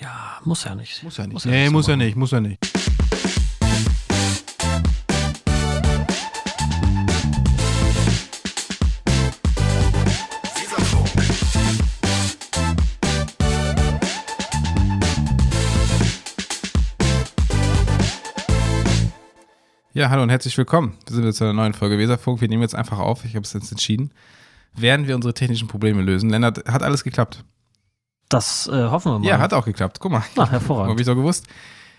Ja, muss ja nicht. Muss ja nicht. Muss Muss ja nee, nicht so muss ja machen. nicht, muss ja nicht. Ja, hallo und herzlich willkommen. Wir sind jetzt zu einer neuen Folge Weserfunk. Wir nehmen jetzt einfach auf, ich habe es jetzt entschieden, während wir unsere technischen Probleme lösen. Lennart, hat alles geklappt? Das äh, hoffen wir mal. Ja, hat auch geklappt. Guck mal. Habe hervorragend. ich so gewusst.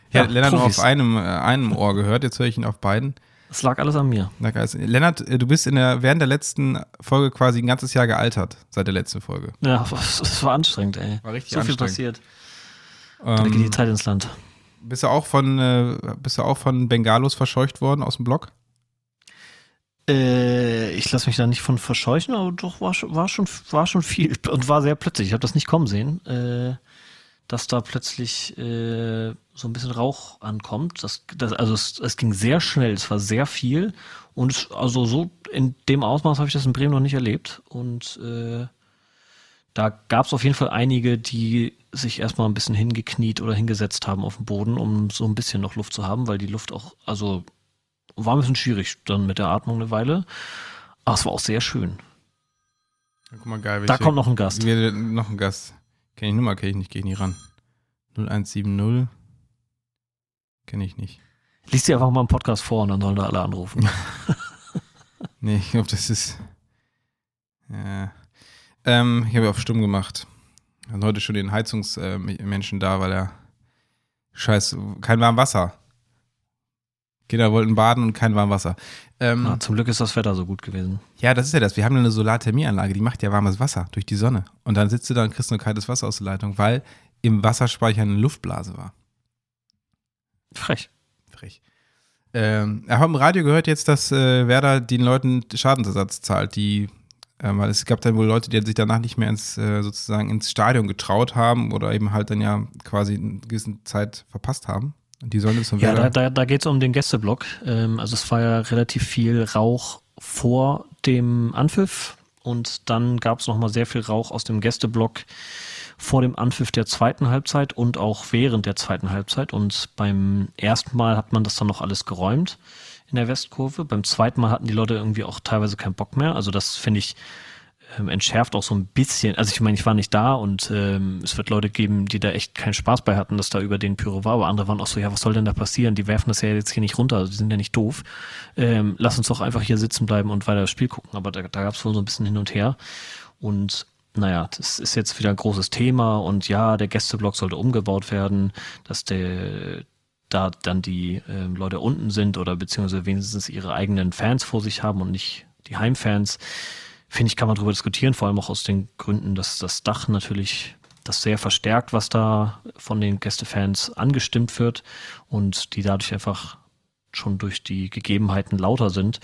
Ich Ja, hatte Lennart nur Profis. auf einem, äh, einem Ohr gehört, jetzt höre ich ihn auf beiden. Es lag alles an mir. Na. Lennart, äh, du bist in der, während der letzten Folge quasi ein ganzes Jahr gealtert, seit der letzten Folge. Ja, es war anstrengend, ey. War richtig so viel anstrengend. passiert. Da geht die Ähm, Zeit ins Land. bist, du auch von, äh, bist du auch von Bengalos verscheucht worden aus dem Blog? Äh, ich lasse mich da nicht von verscheuchen, aber doch war schon, war schon, war schon viel und war sehr plötzlich. Ich habe das nicht kommen sehen, äh, dass da plötzlich äh, so ein bisschen Rauch ankommt. Das, das, also es, es ging sehr schnell, es war sehr viel und es, also so in dem Ausmaß habe ich das in Bremen noch nicht erlebt und äh, da gab es auf jeden Fall einige, die sich erstmal ein bisschen hingekniet oder hingesetzt haben auf dem Boden, um so ein bisschen noch Luft zu haben, weil die Luft auch, also war ein bisschen schwierig dann mit der Atmung eine Weile. Aber es war auch sehr schön. Ja, guck mal, geil. Da kommt noch ein Gast. Wir, noch ein Gast. Kenn ich Nummer, kenne ich nicht, gehe ich nicht ran. 0170. Kenne ich nicht. Lies dir einfach mal einen Podcast vor und dann sollen da alle anrufen. Nee, ich glaube, das ist. Ja. Ähm, ich habe auf stumm gemacht. Wir haben heute schon den Heizungsmenschen da, weil er. Scheiß, kein warmes Wasser. Kinder wollten baden und kein warmes Wasser. Ähm, Na, zum Glück ist das Wetter so gut gewesen. ja, das ist ja das. Wir haben eine Solarthermieanlage, die macht ja warmes Wasser durch die Sonne. Und dann sitzt du da und kriegst nur kaltes Wasser aus der Leitung, weil im Wasserspeicher eine Luftblase war. Frech. Frech. Ähm, ich habe im Radio gehört jetzt, dass äh, Werder den Leuten Schadensersatz zahlt, die, äh, weil es gab dann wohl Leute, die sich danach nicht mehr ins äh, sozusagen ins Stadion getraut haben oder eben halt dann ja quasi eine gewisse Zeit verpasst haben. Die sollen jetzt Ja, da, da, da geht es um den Gästeblock. Ähm, also es war ja relativ viel Rauch vor dem Anpfiff und dann gab es nochmal sehr viel Rauch aus dem Gästeblock vor dem Anpfiff der zweiten Halbzeit und auch während der zweiten Halbzeit. Und beim ersten Mal hat man das dann noch alles geräumt in der Westkurve. Beim zweiten Mal hatten die Leute irgendwie auch teilweise keinen Bock mehr. Also das finde ich ähm, entschärft auch so ein bisschen. Also ich meine, ich war nicht da und ähm, es wird Leute geben, die da echt keinen Spaß bei hatten, dass da über den Pyro war, aber andere waren auch so, ja, was soll denn da passieren? Die werfen das ja jetzt hier nicht runter, also die sind ja nicht doof. Ähm, lass uns doch einfach hier sitzen bleiben und weiter das Spiel gucken. Aber da, da gab es wohl so ein bisschen hin und her. Und naja, das ist jetzt wieder ein großes Thema und ja, der Gästeblock sollte umgebaut werden, dass der da dann die ähm, Leute unten sind oder beziehungsweise wenigstens ihre eigenen Fans vor sich haben und nicht die Heimfans finde ich, kann man darüber diskutieren, vor allem auch aus den Gründen, dass das Dach natürlich das sehr verstärkt, was da von den Gästefans angestimmt wird und die dadurch einfach schon durch die Gegebenheiten lauter sind.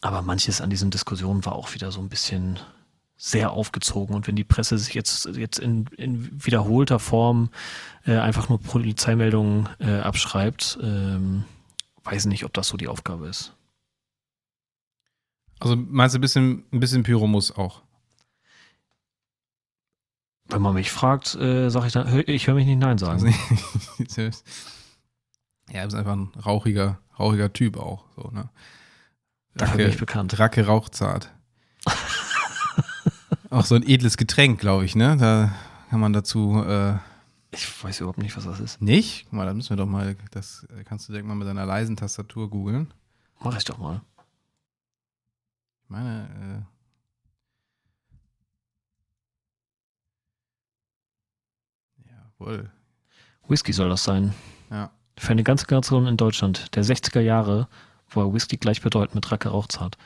Aber manches an diesen Diskussionen war auch wieder so ein bisschen sehr aufgezogen und wenn die Presse sich jetzt, jetzt in, in wiederholter Form äh, einfach nur Polizeimeldungen äh, abschreibt, ähm, weiß nicht, ob das so die Aufgabe ist. Also meinst du ein bisschen, ein bisschen Pyro muss auch? Wenn man mich fragt, äh, sage ich dann, hö- ich höre mich nicht Nein sagen. Also, ja, du bist einfach ein rauchiger, rauchiger Typ auch. So, ne? Dafür bin ich bekannt. Dracke rauchzart. auch so ein edles Getränk, glaube ich, ne? Da kann man dazu äh, Ich weiß überhaupt nicht, was das ist. nicht. Guck mal, da müssen wir doch mal, das kannst du direkt mal mit deiner leisen Tastatur googeln. Mach ich doch mal. Meine, äh, jawohl. Whisky soll das sein. Ja. Für eine ganze Generation in Deutschland der 60er Jahre war Whisky gleichbedeutend mit Racke Rauchzart.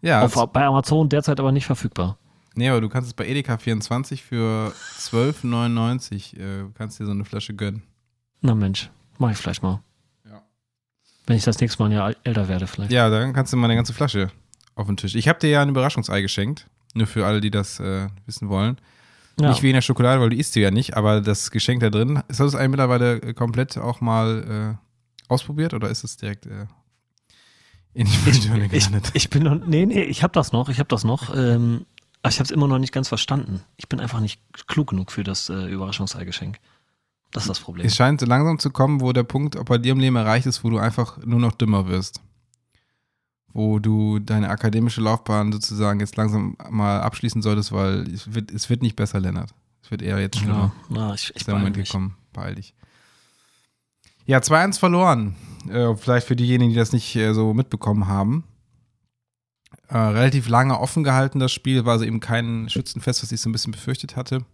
Ja, Auf, bei Amazon derzeit aber nicht verfügbar. nee, aber du kannst es bei Edeka 24 für 12,99 äh, kannst dir so eine Flasche gönnen. Na Mensch, mach ich vielleicht mal. Ja. Wenn ich das nächste Mal ein Jahr älter werde vielleicht. Ja, dann kannst du mal eine ganze Flasche auf den Tisch. Ich habe dir ja ein Überraschungsei geschenkt. Nur für alle, die das äh, wissen wollen. Ja. Nicht wie in der Schokolade, weil du isst sie ja nicht, aber das Geschenk da drin, ist das eigentlich mittlerweile äh, komplett auch mal äh, ausprobiert oder ist es direkt äh, in die Mülltonne ich, gelandet? ich bin noch, nee, nee, ich habe das noch, ich habe das noch. Ähm, Aber ich habe es immer noch nicht ganz verstanden. Ich bin einfach nicht klug genug für das äh, Überraschungseigeschenk. Das ist das Problem. Es scheint so langsam zu kommen, wo der Punkt auch bei dir im Leben erreicht ist, wo du einfach nur noch dümmer wirst. Wo du deine akademische Laufbahn sozusagen jetzt langsam mal abschließen solltest, weil es wird, es wird nicht besser, Lennart. Es wird eher jetzt schlimmer. Ja, na, ich, ich ist der Moment mich. gekommen. Beeil dich. Ja, 2-1 verloren. Äh, vielleicht für diejenigen, die das nicht äh, so mitbekommen haben. Äh, relativ lange offen gehalten, das Spiel. War also eben kein Schützenfest, was ich so ein bisschen befürchtet hatte.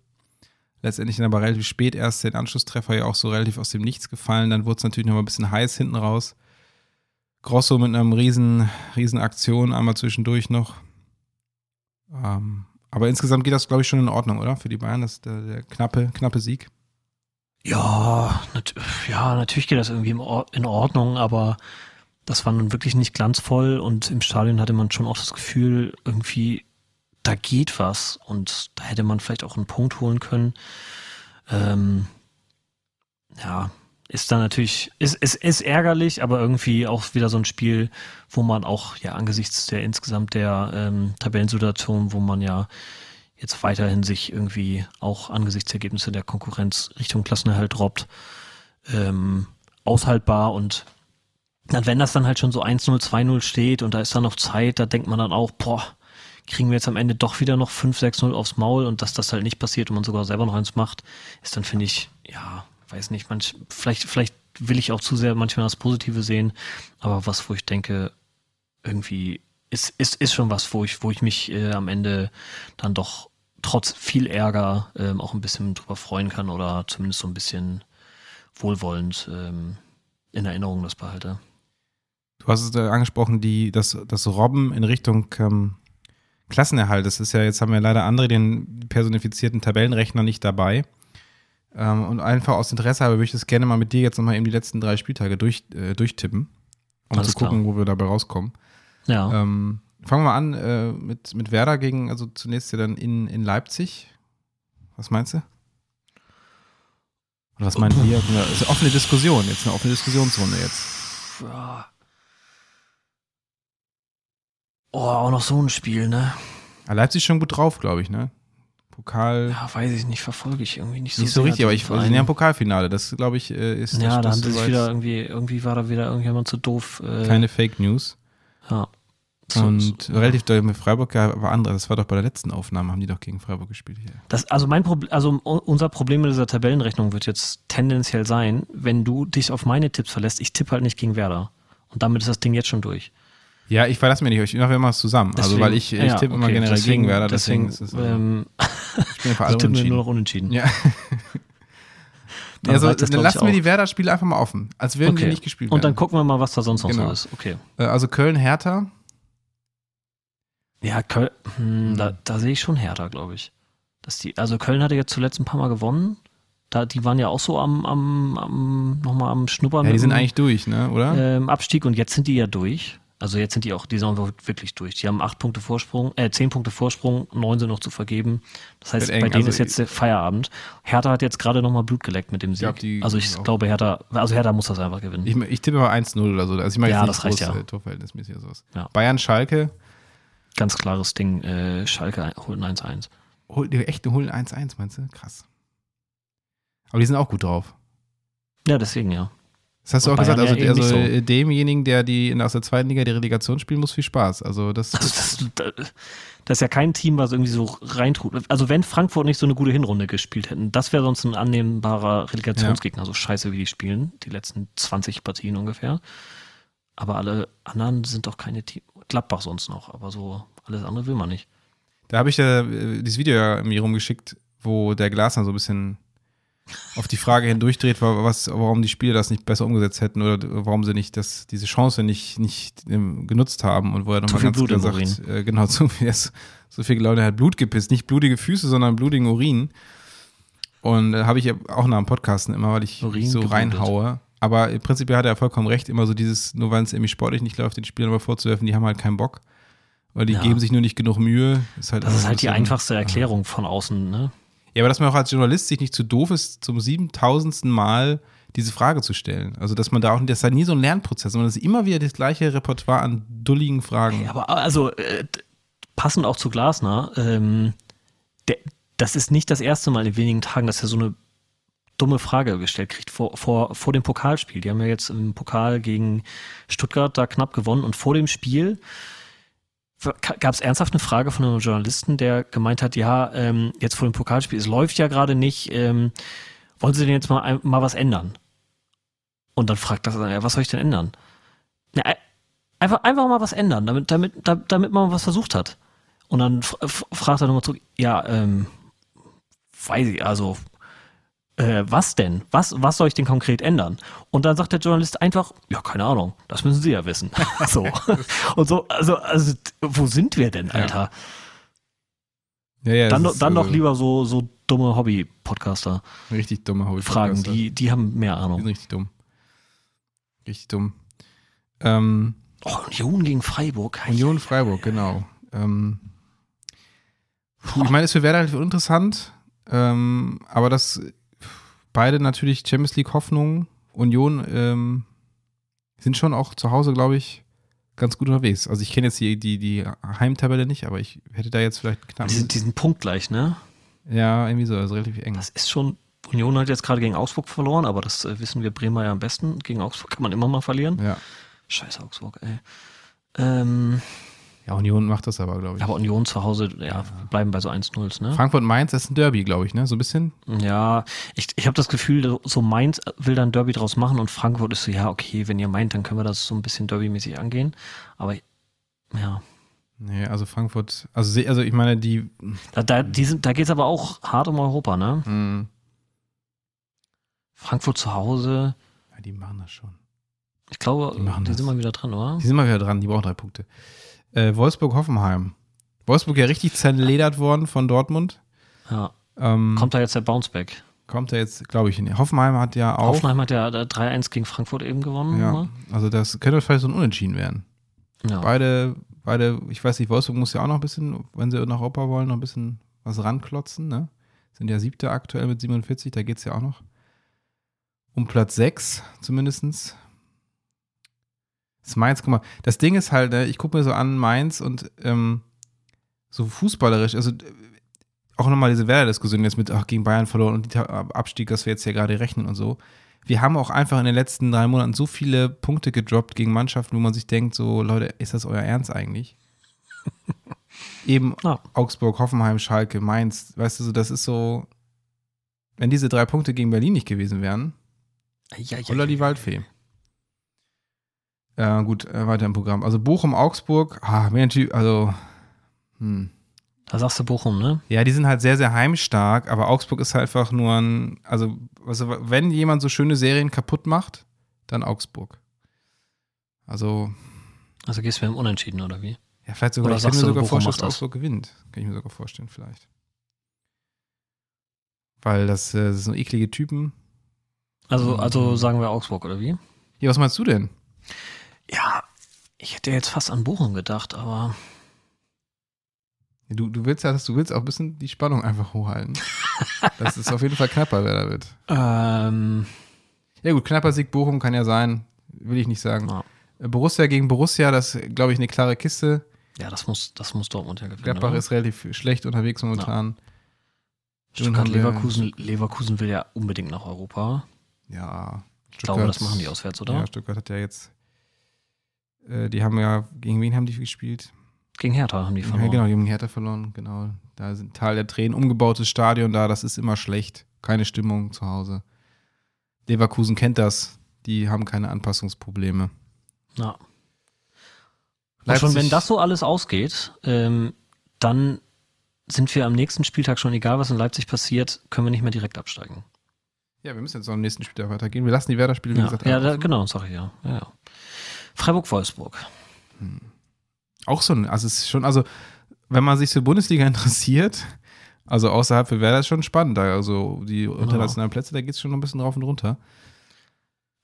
Letztendlich dann aber relativ spät erst den Anschlusstreffer ja auch so relativ aus dem Nichts gefallen. Dann wurde es natürlich noch mal ein bisschen heiß hinten raus. Grosso mit einer riesen, riesen Aktion einmal zwischendurch noch. Ähm, aber insgesamt geht das, glaube ich, schon in Ordnung, oder? Für die Bayern, das ist der, der knappe, knappe Sieg. Ja, nat ja, natürlich geht das irgendwie in Ordnung, aber das war nun wirklich nicht glanzvoll und im Stadion hatte man schon auch das Gefühl, irgendwie, da geht was und da hätte man vielleicht auch einen Punkt holen können. Ähm, ja, ist dann natürlich, ist, ist, ist ärgerlich, aber irgendwie auch wieder so ein Spiel, wo man auch, ja, angesichts der insgesamt der ähm, Tabellensituation, wo man ja jetzt weiterhin sich irgendwie auch angesichts der Ergebnisse der Konkurrenz Richtung Klassenerhalt droppt, ähm, aushaltbar und dann, wenn das dann halt schon so 1-0, 2-0 steht und da ist dann noch Zeit, da denkt man dann auch, boah, kriegen wir jetzt am Ende doch wieder noch 5-6-0 aufs Maul und dass das halt nicht passiert und man sogar selber noch eins macht, ist dann, finde ich, ja, weiß nicht, manch, vielleicht, vielleicht will ich auch zu sehr manchmal das Positive sehen, aber was, wo ich denke, irgendwie ist, ist, ist schon was, wo ich, wo ich mich äh, am Ende dann doch trotz viel Ärger ähm, auch ein bisschen drüber freuen kann oder zumindest so ein bisschen wohlwollend ähm, in Erinnerung das behalte. Du hast es äh, angesprochen, die, das, das Robben in Richtung ähm, Klassenerhalt. Das ist ja, jetzt haben wir leider andere den personifizierten Tabellenrechner nicht dabei. Ähm, und einfach aus Interesse habe, würde ich das gerne mal mit dir jetzt nochmal eben die letzten drei Spieltage durch, äh, durchtippen, um Alles zu gucken, klar. wo wir dabei rauskommen. Ja. Ähm, fangen wir mal an äh, mit, mit Werder gegen, also zunächst ja dann in, in Leipzig. Was meinst du? Oder was meinen wir? Ja, ist eine offene Diskussion, jetzt eine offene Diskussionsrunde jetzt. ja. Oh, auch noch so ein Spiel, ne? Ah, Leipzig schon gut drauf, glaube ich, ne? Pokal. Ja, weiß ich nicht, verfolge ich irgendwie nicht so. nicht so richtig, aber ich sind ja im Pokalfinale. Das, glaube ich, äh, ist Ja, da haben sie sich wieder irgendwie, irgendwie war da wieder irgendjemand zu doof. Äh, keine Fake News. ja. So- Und so- relativ doll mit Freiburg ja, war andere. Das war doch bei der letzten Aufnahme, haben die doch gegen Freiburg gespielt hier. Das, also mein Problem, also unser Problem mit dieser Tabellenrechnung wird jetzt tendenziell sein, wenn du dich auf meine Tipps verlässt, ich tippe halt nicht gegen Werder. Und damit ist das Ding jetzt schon durch. Ja, ich verlasse mir nicht, ich mache immer was zusammen. also, Deswegen- weil ich, ich ja, tippe immer okay, generell deswegen, gegen Werder, deswegen, deswegen, ist es. Also, ähm, ich bin für alle ich unentschieden. nur noch unentschieden. Ja. Dann also, das, dann lassen wir die Werder-Spiele einfach mal offen, als würden die Okay. nicht gespielt Und dann werden. gucken wir mal, was da sonst noch Genau. so ist. Okay. Äh, also Köln-Hertha. Ja, Köln, hm, da, da sehe ich schon härter, glaube ich. Dass die, also Köln hatte jetzt zuletzt ein paar Mal gewonnen. Da, die waren ja auch so am, am, am nochmal am Schnuppern Ja, die sind dem, eigentlich durch, ne, oder? ähm, Abstieg und jetzt sind die ja durch. Also jetzt sind die auch, die sind wirklich durch. Die haben acht Punkte Vorsprung, äh, zehn Punkte Vorsprung, neun sind noch zu vergeben. Das heißt, bei denen Also, ist jetzt Feierabend. Hertha hat jetzt gerade nochmal Blut geleckt mit dem Sieg. die also ich glaube, Hertha, also Hertha muss das einfach gewinnen. Ich, ich tippe mal 1-0 oder so. Also ich mache Ja, das reicht groß ja. äh, Torverhältnismäßig oder sowas. Ja. Bayern-Schalke. Ganz klares Ding. Äh, Schalke holt ein 1-1. Hol, die holen 1-1, meinst du? Krass. Aber die sind auch gut drauf. Ja, deswegen ja. Das hast du auch gesagt, also, ja also so. demjenigen, der die aus der zweiten Liga die Relegation spielen muss, viel Spaß. Also das, Also das, das ist ja kein Team, was irgendwie so reintut. Also wenn Frankfurt nicht so eine gute Hinrunde gespielt hätten, das wäre sonst ein annehmbarer Relegationsgegner, so scheiße wie die spielen, die letzten 20 Partien ungefähr. Aber alle anderen sind doch keine Team. Gladbach sonst noch, aber so alles andere will man nicht. da habe ich ja äh, dieses Video ja mir rumgeschickt, wo der Glasner so ein bisschen auf die Frage hindurchdreht, wa- was, warum die Spieler das nicht besser umgesetzt hätten oder warum sie nicht das, diese Chance nicht, nicht ähm, genutzt haben und wo er nochmal ganz Blut klar sagt, äh, genau, zu viel, so viel Leute hat Blut gepisst, nicht blutige Füße, sondern blutigen Urin. Und äh, habe ich ja auch nach dem Podcasten immer, weil ich Urin so geblutet. reinhaue. Aber im Prinzip hat er vollkommen recht, immer so dieses, nur weil es irgendwie sportlich nicht läuft, den Spielern aber vorzuwerfen, die haben halt keinen Bock. Weil die Ja. geben sich nur nicht genug Mühe. Ist halt Das ist halt die einfachste Erklärung von außen, ne? Ja, aber dass man auch als Journalist sich nicht zu doof ist, zum siebentausendsten Mal diese Frage zu stellen. Also, dass man da auch, das ist halt nie so ein Lernprozess, sondern es ist immer wieder das gleiche Repertoire an dulligen Fragen. Ja, aber also, äh, passend auch zu Glasner, ähm, der, das ist nicht das erste Mal in wenigen Tagen, dass er so eine dumme Frage gestellt kriegt vor, vor, vor dem Pokalspiel. Die haben ja jetzt im Pokal gegen Stuttgart da knapp gewonnen und vor dem Spiel gab es ernsthaft eine Frage von einem Journalisten, der gemeint hat, ja, ähm, jetzt vor dem Pokalspiel, es läuft ja gerade nicht, ähm, wollen Sie denn jetzt mal, mal was ändern? Und dann fragt das, ja, was soll ich denn ändern? Ja, einfach, einfach mal was ändern, damit, damit, damit man was versucht hat. Und dann fragt er nochmal zurück, ja, ähm, weiß ich, also äh, was denn? Was, was soll ich denn konkret ändern? Und dann sagt der Journalist einfach, ja, keine Ahnung, das müssen Sie ja wissen. so. Und so, also, also, wo sind wir denn, Alter? Ja, ja, dann ist, dann doch äh, lieber so, so dumme Hobby-Podcaster. Richtig dumme Hobby-Podcaster. Fragen, die, die haben mehr Ahnung. Die sind richtig dumm. Richtig dumm. Ähm, oh, Union gegen Freiburg. Union Freiburg, genau. Ähm, ich meine, es Werder halt uninteressant, ähm, aber das beide natürlich Champions League Hoffnungen. Union ähm, sind schon auch zu Hause, glaube ich, ganz gut unterwegs. Also ich kenne jetzt die, die, die Heimtabelle nicht, aber ich hätte da jetzt vielleicht knapp. Die sind diesen Punkt gleich, ne? Ja, irgendwie so, also relativ eng. Das ist schon, Union hat jetzt gerade gegen Augsburg verloren, aber das äh, wissen wir Bremer ja am besten. Gegen Augsburg kann man immer mal verlieren. Ja. Scheiß Augsburg, ey. Ähm, ja, Union macht das aber, glaube ich. Aber Union zu Hause, ja, bleiben bei so 1-0, ne? Frankfurt-Mainz ist ein Derby, glaube ich, ne? So ein bisschen. Ja, ich, ich habe das Gefühl, so Mainz will dann Derby draus machen und Frankfurt ist so, ja, okay, wenn ihr meint, dann können wir das so ein bisschen Derby-mäßig angehen. Aber ja. Nee, also Frankfurt, also, also ich meine, die. Da, da, die sind, da geht es aber auch hart um Europa, ne? Mhm. Frankfurt zu Hause. Ja, die machen das schon. Ich glaube, die, die sind mal wieder dran, oder? Die sind mal wieder dran, die brauchen drei Punkte. Äh, Wolfsburg-Hoffenheim. Wolfsburg ja richtig zerledert worden von Dortmund. Ja. Ähm, kommt da jetzt der Bounceback? Kommt da jetzt, glaube ich, nicht. Hoffenheim hat ja auch. Hoffenheim hat ja 3-1 gegen Frankfurt eben gewonnen. Ja. Also das könnte vielleicht so ein Unentschieden werden. Ja. Beide, beide, ich weiß nicht, Wolfsburg muss ja auch noch ein bisschen, wenn sie nach Europa wollen, noch ein bisschen was ranklotzen, ne? Sind ja siebte aktuell mit 47, da geht es ja auch noch um Platz 6 zumindestens. Das Mainz, guck mal, das Ding ist halt, ne, ich gucke mir so an Mainz und ähm, so fußballerisch, also auch nochmal diese Werder-Diskussion jetzt mit, ach, gegen Bayern verloren und der Abstieg, das wir jetzt hier gerade rechnen und so. Wir haben auch einfach in den letzten drei Monaten so viele Punkte gedroppt gegen Mannschaften, wo man sich denkt, so, Leute, ist das euer Ernst eigentlich? Eben ja. Augsburg, Hoffenheim, Schalke, Mainz, weißt du, so, das ist so, wenn diese drei Punkte gegen Berlin nicht gewesen wären, ja, ja, oder die Waldfee. Ja, gut, äh, weiter im Programm. Also Bochum, Augsburg, ah, also, hm. Da sagst du Bochum, ne? Ja, die sind halt sehr, sehr heimstark, aber Augsburg ist halt einfach nur ein, also, also wenn jemand so schöne Serien kaputt macht, dann Augsburg. Also. Also gehst du mit dem Unentschieden, oder wie? Ja, vielleicht sogar, oder ich kann mir sogar Bochum vorstellen, dass Augsburg gewinnt. Kann ich mir sogar vorstellen, vielleicht. Weil das, äh, das sind so eklige Typen. Also, also sagen wir Augsburg, oder wie? Ja, was meinst du denn? Ja, ich hätte jetzt fast an Bochum gedacht, aber. Du, du willst ja, du willst auch ein bisschen die Spannung einfach hochhalten. das ist auf jeden Fall knapper, wer da wird. Ähm. Ja, gut, knapper Sieg Bochum kann ja sein. Will ich nicht sagen. Ja. Borussia gegen Borussia, das glaube ich eine klare Kiste. Ja, das muss, das muss Dortmund ja gewinnen. Gladbach oder? ist relativ schlecht unterwegs momentan. Ja. Stuttgart, Leverkusen, Leverkusen will ja unbedingt nach Europa. Ja. Ich glaube, das machen die auswärts, oder? Ja, Stuttgart hat ja jetzt äh, die haben ja, gegen wen haben die gespielt? Gegen Hertha haben die verloren. Ja, genau, die haben Hertha verloren, genau. Da sind Teil der Tränen, umgebautes Stadion da, das ist immer schlecht. Keine Stimmung zu Hause. Leverkusen kennt das, die haben keine Anpassungsprobleme. Ja. Und schon wenn das so alles ausgeht, ähm, dann sind wir am nächsten Spieltag schon, egal was in Leipzig passiert, können wir nicht mehr direkt absteigen. Ja, wir müssen jetzt noch am nächsten Spieltag weitergehen. Wir lassen die Werder-Spiele, wie ja, gesagt, Ja, da, genau, ich ja. ja, ja. Freiburg-Wolfsburg. Hm. Auch so ein, also es ist schon, also wenn man sich für Bundesliga interessiert, also außerhalb für Werder ist schon spannend. Also die internationalen Plätze, da geht es schon noch ein bisschen drauf und runter.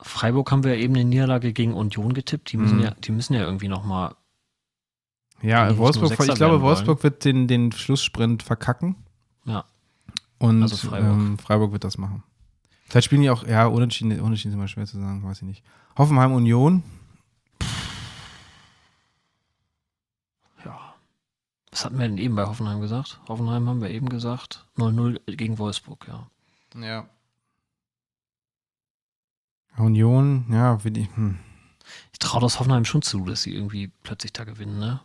Freiburg haben wir eben eine Niederlage gegen Union getippt. Die müssen mhm. ja, die müssen ja irgendwie nochmal. Ja, Wolfsburg, ich glaube, Wolfsburg wird den, den Schlusssprint verkacken. Ja. Und also Freiburg. Ähm, Freiburg wird das machen. Vielleicht spielen die auch, ja, unentschieden, unentschieden ist immer schwer zu sagen, weiß ich nicht. Hoffenheim Union, Was hatten wir denn eben bei Hoffenheim gesagt? Hoffenheim haben wir eben gesagt. 0-0 gegen Wolfsburg, ja. Ja. Union, ja, wie die, hm. Ich traue das Hoffenheim schon zu, dass sie irgendwie plötzlich da gewinnen, ne?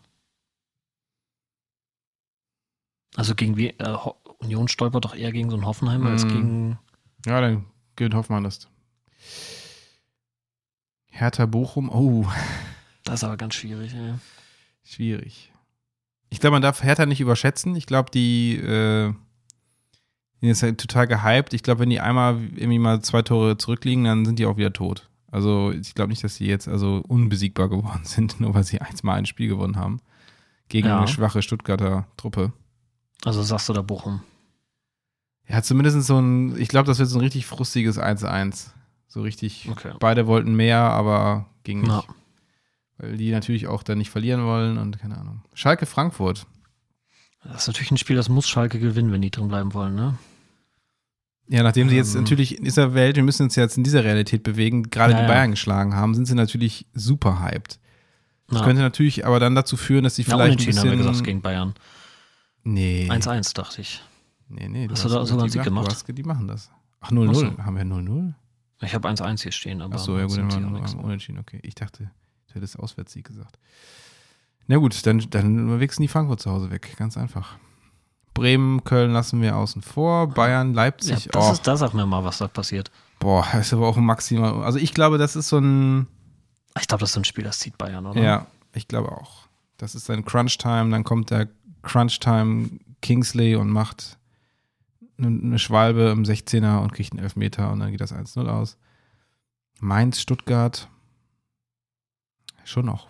Also gegen wie, äh, Union stolpert doch eher gegen so einen Hoffenheim mm. als hm. gegen. Ja, dann gewinnt Hoffmann das. Hertha Bochum, oh. Das ist aber ganz schwierig, ey. Schwierig. Ich glaube, man darf Hertha nicht überschätzen. Ich glaube, die, äh, die ist halt total gehypt. Ich glaube, wenn die einmal irgendwie mal zwei Tore zurückliegen, dann sind die auch wieder tot. Also ich glaube nicht, dass sie jetzt also unbesiegbar geworden sind, nur weil sie eins mal ein Spiel gewonnen haben. Gegen ja. eine schwache Stuttgarter Truppe. Also sagst du da Bochum? Ja, zumindest so ein, ich glaube, das wird so ein richtig frustiges 1-1. So richtig, okay. beide wollten mehr, aber ging nicht. Ja. Weil die natürlich auch dann nicht verlieren wollen und keine Ahnung. Schalke Frankfurt. Das ist natürlich ein Spiel, das muss Schalke gewinnen, wenn die drin bleiben wollen, ne? Ja, nachdem sie jetzt ähm, natürlich in dieser Welt, wir müssen uns jetzt in dieser Realität bewegen, gerade ja, die Bayern ja. geschlagen haben, sind sie natürlich super hyped. Das ja. könnte natürlich aber dann dazu führen, dass sie vielleicht ein bisschen... haben wir gesagt gegen Bayern. Nee. 1-1, dachte ich. Nee, nee. Hast du da sogar einen Sieg gemacht? Hast, die machen das. Ach, 0-0. So. Haben wir 0-0? Ich habe 1-1 hier stehen, aber. Ach so, ja gut, dann waren wir unentschieden, okay. Ich dachte, du hättest Auswärtssieg gesagt. Na gut, dann, dann wichsen die Frankfurt zu Hause weg. Ganz einfach. Bremen, Köln lassen wir außen vor. Bayern, Leipzig. Ja, das oh. ist, da sag mir mal, was da passiert. Boah, das ist aber auch ein maximal. Also ich glaube, das ist so ein. Ich glaube, das ist so ein Spiel, das zieht Bayern, oder? Ja, ich glaube auch. Das ist ein Crunch-Time, dann kommt der Crunch-Time Kingsley und macht eine Schwalbe im 16er und kriegt einen Elfmeter und dann geht das 1-0 aus. Mainz, Stuttgart. Schon noch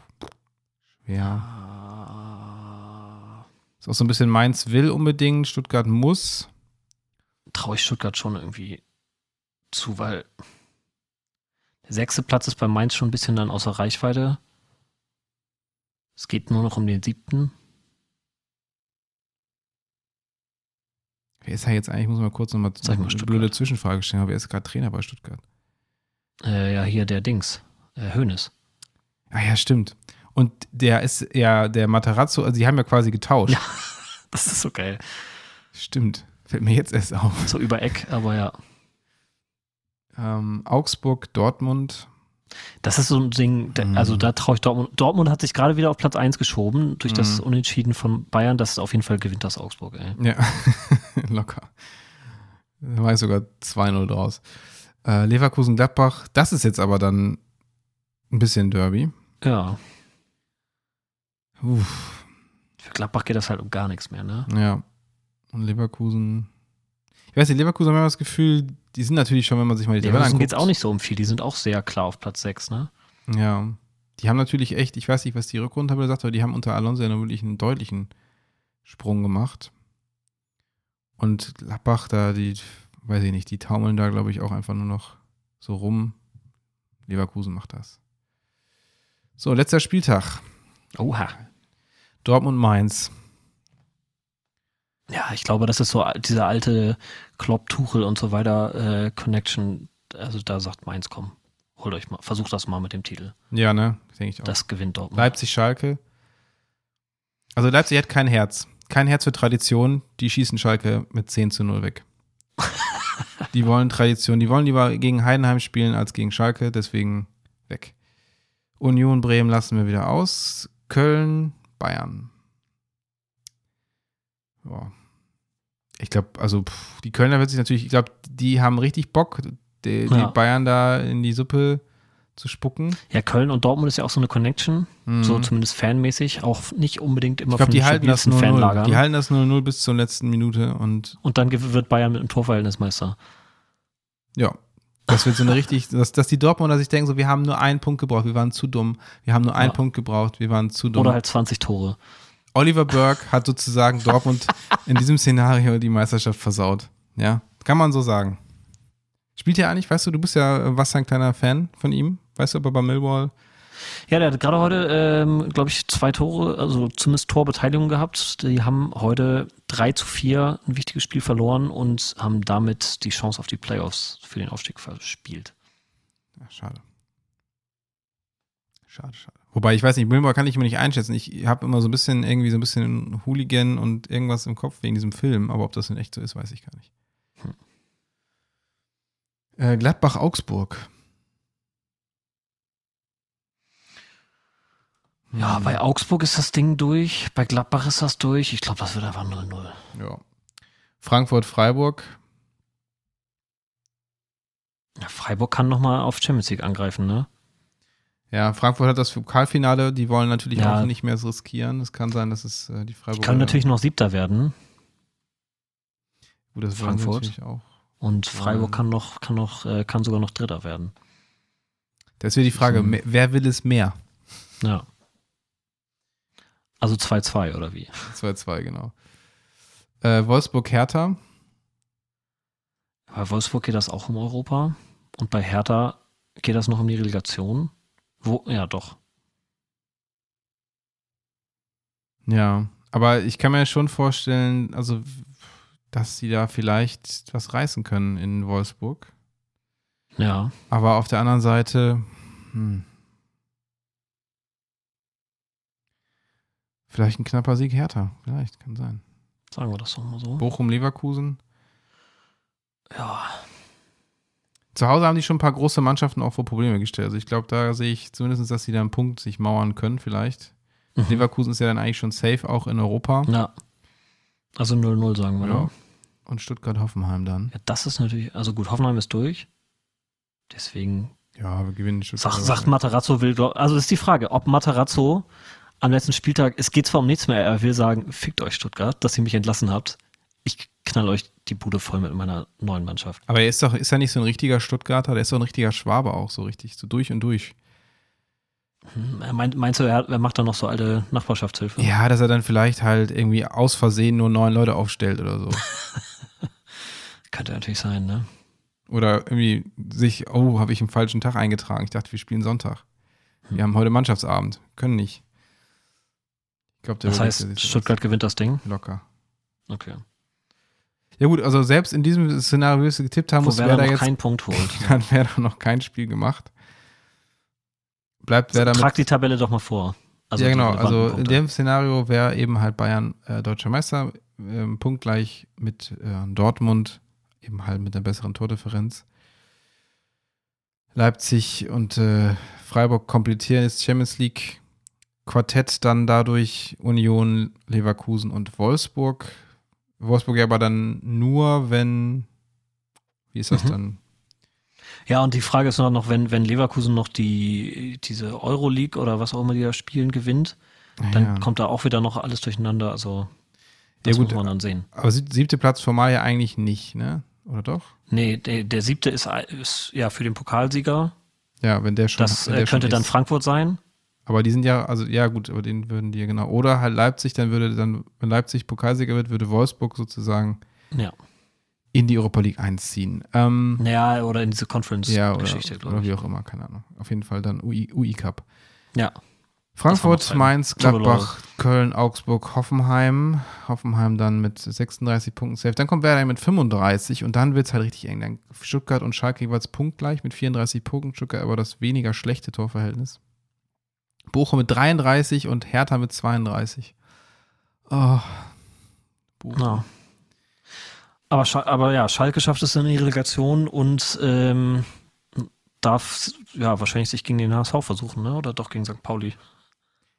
schwer. Ah. Ist auch so ein bisschen Mainz will unbedingt, Stuttgart muss. Traue ich Stuttgart schon irgendwie zu, weil der sechste Platz ist bei Mainz schon ein bisschen dann außer Reichweite. Es geht nur noch um den siebten. Wer ist er jetzt eigentlich? Ich muss mal kurz nochmal eine blöde Zwischenfrage stellen. Aber wer ist gerade Trainer bei Stuttgart? Äh, ja, hier der Dings. Äh, Hoeneß. Ah ja, stimmt. Und der ist ja der Matarazzo, also die haben ja quasi getauscht. Ja, das ist so geil. Stimmt. Fällt mir jetzt erst auf. So über Eck, aber ja. Ähm, Augsburg, Dortmund. Das ist so ein Ding, also mhm. da traue ich Dortmund. Dortmund hat sich gerade wieder auf Platz 1 geschoben durch das mhm. Unentschieden von Bayern. Das ist auf jeden Fall gewinnt das Augsburg, ey. Ja, locker. Da war ich sogar 2-0 draus. Äh, Leverkusen-Gladbach, das ist jetzt aber dann ein bisschen Derby. Ja. Uff. Für Gladbach geht das halt um gar nichts mehr, ne? Ja. Und Leverkusen. Ich weiß nicht, Leverkusen haben wir das Gefühl, die sind natürlich schon, wenn man sich mal die Tabelle anguckt. geht es auch nicht so um viel. Die sind auch sehr klar auf Platz 6, ne? Ja. Die haben natürlich echt, ich weiß nicht, was die Rückrunde gesagt aber die haben unter Alonso ja wirklich einen deutlichen Sprung gemacht. Und Gladbach, da, die, weiß ich nicht, die taumeln da, glaube ich, auch einfach nur noch so rum. Leverkusen macht das. So, letzter Spieltag. Oha. Dortmund Mainz. Ja, ich glaube, das ist so diese alte Klopp, Tuchel und so weiter äh, Connection. Also da sagt Mainz, komm, holt euch mal, versucht das mal mit dem Titel. Ja, ne? Denke ich auch. Das gewinnt Dortmund. Leipzig, Schalke. Also Leipzig hat kein Herz. Kein Herz für Tradition. Die schießen Schalke mit 10 zu 0 weg. die wollen Tradition. Die wollen lieber gegen Heidenheim spielen als gegen Schalke. Deswegen weg. Union Bremen lassen wir wieder aus. Köln, Bayern. Ja. Ich glaube, also pff, die Kölner wird sich natürlich, ich glaube, die haben richtig Bock, die, die Bayern da in die Suppe zu spucken. Ja, Köln und Dortmund ist ja auch so eine Connection, mhm. so zumindest fanmäßig, auch nicht unbedingt immer ich glaub, von die halten das 0 -0. Die halten das 0-0 bis zur letzten Minute und. Und dann wird Bayern mit einem Torverhältnis Meister. Ja. Das wird so eine richtig, dass, dass die Dortmunder sich denken, so, wir haben nur einen Punkt gebraucht, wir waren zu dumm. Wir haben nur einen ja. Punkt gebraucht, wir waren zu dumm. Oder halt 20 Tore. Oliver Burke hat sozusagen Dortmund in diesem Szenario die Meisterschaft versaut. Ja, kann man so sagen. Spielt er eigentlich, weißt du, du bist ja was ein kleiner Fan von ihm. Weißt du, ob er bei Millwall ja, der hat gerade heute, ähm, glaube ich, zwei Tore, also zumindest Torbeteiligung gehabt. Die haben heute 3 zu 4 ein wichtiges Spiel verloren und haben damit die Chance auf die Playoffs für den Aufstieg verspielt. Ja, schade. Schade, schade. Wobei, ich weiß nicht, Milmore kann ich immer nicht einschätzen. Ich habe immer so ein bisschen, irgendwie so ein bisschen Hooligan und irgendwas im Kopf wegen diesem Film, aber ob das denn echt so ist, weiß ich gar nicht. Hm. Äh, Gladbach-Augsburg. Ja, bei Augsburg ist das Ding durch, bei Gladbach ist das durch. Ich glaube, das wird einfach 0-0. Ja. Frankfurt-Freiburg. Ja, Freiburg kann nochmal auf Champions League angreifen, ne? Ja, Frankfurt hat das Pokalfinale, die wollen natürlich ja. auch nicht mehr so riskieren. Es kann sein, dass es äh, die Freiburg. Kann natürlich noch Siebter werden. Gut, das Frankfurt. natürlich auch. Und Freiburg kann noch, kann noch, äh, kann sogar noch Dritter werden. Das wäre die Frage, wer will es mehr? Ja. Also 2-2 oder wie? 2-2, genau. Äh, Wolfsburg-Hertha. Bei Wolfsburg geht das auch um Europa. Und bei Hertha geht das noch um die Relegation. Wo, ja, doch. Ja, aber ich kann mir schon vorstellen, also, dass sie da vielleicht was reißen können in Wolfsburg. Ja. Aber auf der anderen Seite, hm, Vielleicht ein knapper Sieg härter. Vielleicht, kann sein. Sagen wir das doch mal so. Bochum-Leverkusen. Ja. Zu Hause haben die schon ein paar große Mannschaften auch vor Probleme gestellt. Also ich glaube, da sehe ich zumindest, dass sie da einen Punkt sich mauern können, vielleicht. Mhm. Leverkusen ist ja dann eigentlich schon safe, auch in Europa. Ja. Also 0-0 sagen wir, ja. Ne? Und Stuttgart-Hoffenheim dann. Ja, das ist natürlich, also gut, Hoffenheim ist durch. Deswegen. Ja, wir gewinnen Stuttgart. Sag, sagt Materazzo will, also ist die Frage, ob Materazzo am letzten Spieltag, es geht zwar um nichts mehr, er will sagen, fickt euch Stuttgart, dass ihr mich entlassen habt. Ich knall euch die Bude voll mit meiner neuen Mannschaft. Aber er ist doch, ist er nicht so ein richtiger Stuttgarter, der ist doch ein richtiger Schwabe auch, so richtig, so durch und durch. Hm, meint, meinst du, er, er macht da noch so alte Nachbarschaftshilfe? Ja, dass er dann vielleicht halt irgendwie aus Versehen nur neun Leute aufstellt oder so. Könnte natürlich sein, ne? Oder irgendwie sich, oh, habe ich einen falschen Tag eingetragen. Ich dachte, wir spielen Sonntag. Wir hm. haben heute Mannschaftsabend. Können nicht. Glaub, das heißt, Stuttgart gewinnt das Ding? Locker. Okay. Ja gut, also selbst in diesem Szenario, wie wir es getippt haben, Wo muss Werder, Werder jetzt keinen Punkt holt. Dann wäre da noch kein Spiel gemacht. Bleibt Werder Trag mit, die Tabelle doch mal vor. Also ja genau, also Punkte. in dem Szenario wäre eben halt Bayern äh, deutscher Meister, äh, punktgleich mit äh, Dortmund, eben halt mit einer besseren Tordifferenz. Leipzig und äh, Freiburg komplettieren jetzt Champions League Quartett dann dadurch Union, Leverkusen und Wolfsburg. Wolfsburg aber dann nur, wenn. Wie ist das mhm. dann? Ja, und die Frage ist noch, wenn, wenn Leverkusen noch die, diese Euroleague oder was auch immer die da spielen gewinnt, dann ja. kommt da auch wieder noch alles durcheinander. Also, das ja, gut, muss man dann sehen. Aber siebte Platz formal ja eigentlich nicht, ne? Oder doch? Nee, der, der siebte ist, ist ja für den Pokalsieger. Ja, wenn der schon. Das äh, könnte dann Frankfurt sein. Aber die sind ja, also ja gut, aber den würden die ja genau. Oder halt Leipzig, dann würde dann, wenn Leipzig Pokalsieger wird, würde Wolfsburg sozusagen ja. in die Europa League einziehen. Ähm, ja, oder in diese Conference-Geschichte, ja, oder, oder wie auch immer, keine Ahnung. Auf jeden Fall dann UI, UI Cup. Ja. Frankfurt, Mainz, Gladbach, Köln, Augsburg, Hoffenheim. Hoffenheim dann mit 36 Punkten safe. Dann kommt Werder mit 35 und dann wird es halt richtig eng. Dann Stuttgart und Schalke jeweils punktgleich mit 34 Punkten. Stuttgart aber das weniger schlechte Torverhältnis. Bochum mit 33 und Hertha mit 32. Oh. Ja. Aber, aber ja, Schalke schafft es in die Relegation und ähm, darf ja wahrscheinlich sich gegen den HSV versuchen, ne? Oder doch gegen St. Pauli.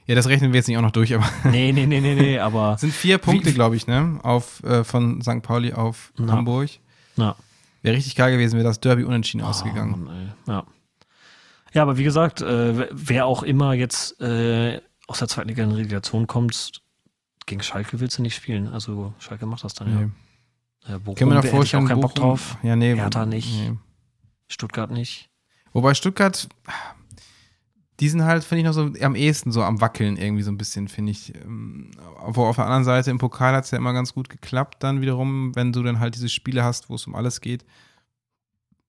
Ja, das rechnen wir jetzt nicht auch noch durch, aber. Nee, nee, nee, nee, nee, aber. sind vier Punkte, glaube ich, ne? Auf, äh, von St. Pauli auf na, Hamburg. Na. Wäre richtig geil gewesen, wäre das Derby unentschieden oh, ausgegangen. Mann, ja. Ja, aber wie gesagt, äh, wer auch immer jetzt äh, aus der zweiten Liga in Relegation kommt, gegen Schalke willst du nicht spielen. Also Schalke macht das dann nee. ja. Äh, Bochum, Können wir noch vorstellen, auch keinen Bock drauf. Ja, nee. Hertha nicht. Nee. Stuttgart nicht. Wobei Stuttgart, die sind halt, finde ich, noch so am ehesten so am Wackeln irgendwie so ein bisschen, finde ich. Ähm, wo auf der anderen Seite im Pokal hat es ja immer ganz gut geklappt, dann wiederum, wenn du dann halt diese Spiele hast, wo es um alles geht.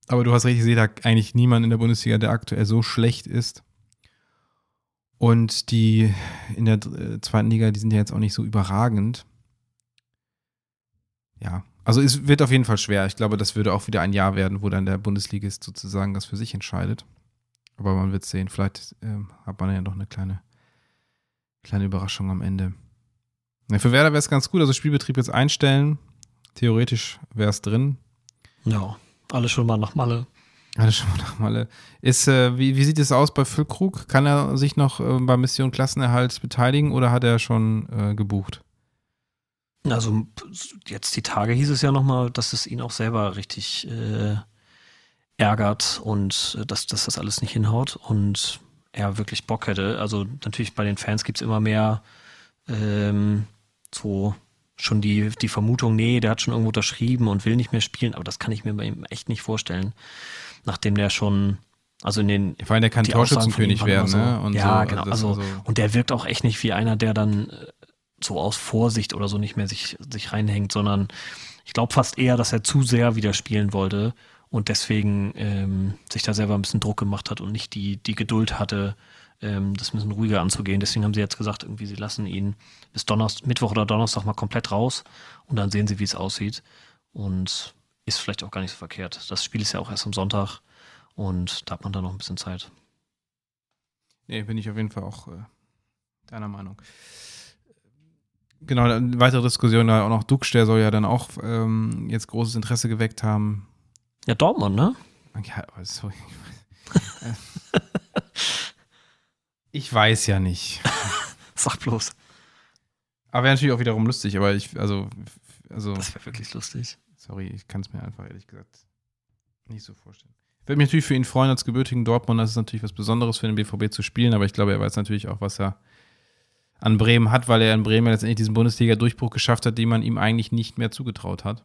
Aber du hast sehe da eigentlich niemanden in der Bundesliga, der aktuell so schlecht ist. Und die in der äh, zweiten Liga, die sind ja jetzt auch nicht so überragend. Ja, also es wird auf jeden Fall schwer. Ich glaube, das würde auch wieder ein Jahr werden, wo dann der Bundesligist sozusagen das für sich entscheidet. Aber man wird sehen. Vielleicht ähm, hat man ja noch eine kleine, kleine Überraschung am Ende. Ja, für Werder wäre es ganz gut, also Spielbetrieb jetzt einstellen. Theoretisch wäre es drin. Ja, alles schon mal nach Malle. Alles schon mal nach Malle. Ist, äh, wie, wie sieht es aus bei Füllkrug? Kann er sich noch äh, bei Mission Klassenerhalt beteiligen oder hat er schon äh, gebucht? Also jetzt die Tage hieß es ja nochmal, dass es ihn auch selber richtig äh, ärgert und äh, dass, dass das alles nicht hinhaut und er wirklich Bock hätte. Also natürlich bei den Fans gibt es immer mehr ähm, so schon die, die Vermutung, nee, der hat schon irgendwo unterschrieben und will nicht mehr spielen, aber das kann ich mir bei ihm echt nicht vorstellen. Nachdem der schon, also in den. Vor allem, der kann Torschützenkönig werden, so, ne? Und ja, so, genau. Also, also, und der wirkt auch echt nicht wie einer, der dann äh, so aus Vorsicht oder so nicht mehr sich, sich reinhängt, sondern ich glaube fast eher, dass er zu sehr wieder spielen wollte und deswegen ähm, sich da selber ein bisschen Druck gemacht hat und nicht die, die Geduld hatte, ähm, das ein bisschen ruhiger anzugehen. Deswegen haben sie jetzt gesagt, irgendwie sie lassen ihn bis Donnerstag, Mittwoch oder Donnerstag mal komplett raus und dann sehen sie, wie es aussieht. Und ist vielleicht auch gar nicht so verkehrt. Das Spiel ist ja auch erst am Sonntag und da hat man dann noch ein bisschen Zeit. Nee, bin ich auf jeden Fall auch äh, deiner Meinung. Genau, eine weitere Diskussion, da auch noch Dux, der soll ja dann auch ähm, jetzt großes Interesse geweckt haben. Ja, Dortmund, ne? Ja, sorry. ich weiß ja nicht. Sag bloß. Aber wäre natürlich auch wiederum lustig, aber ich, also. also das wäre wirklich lustig. Sorry, ich kann es mir einfach ehrlich gesagt nicht so vorstellen. Ich würde mich natürlich für ihn freuen, als gebürtigen Dortmund. Das ist natürlich was Besonderes für den BVB zu spielen, aber ich glaube, er weiß natürlich auch, was er an Bremen hat, weil er in Bremen letztendlich diesen Bundesliga-Durchbruch geschafft hat, den man ihm eigentlich nicht mehr zugetraut hat.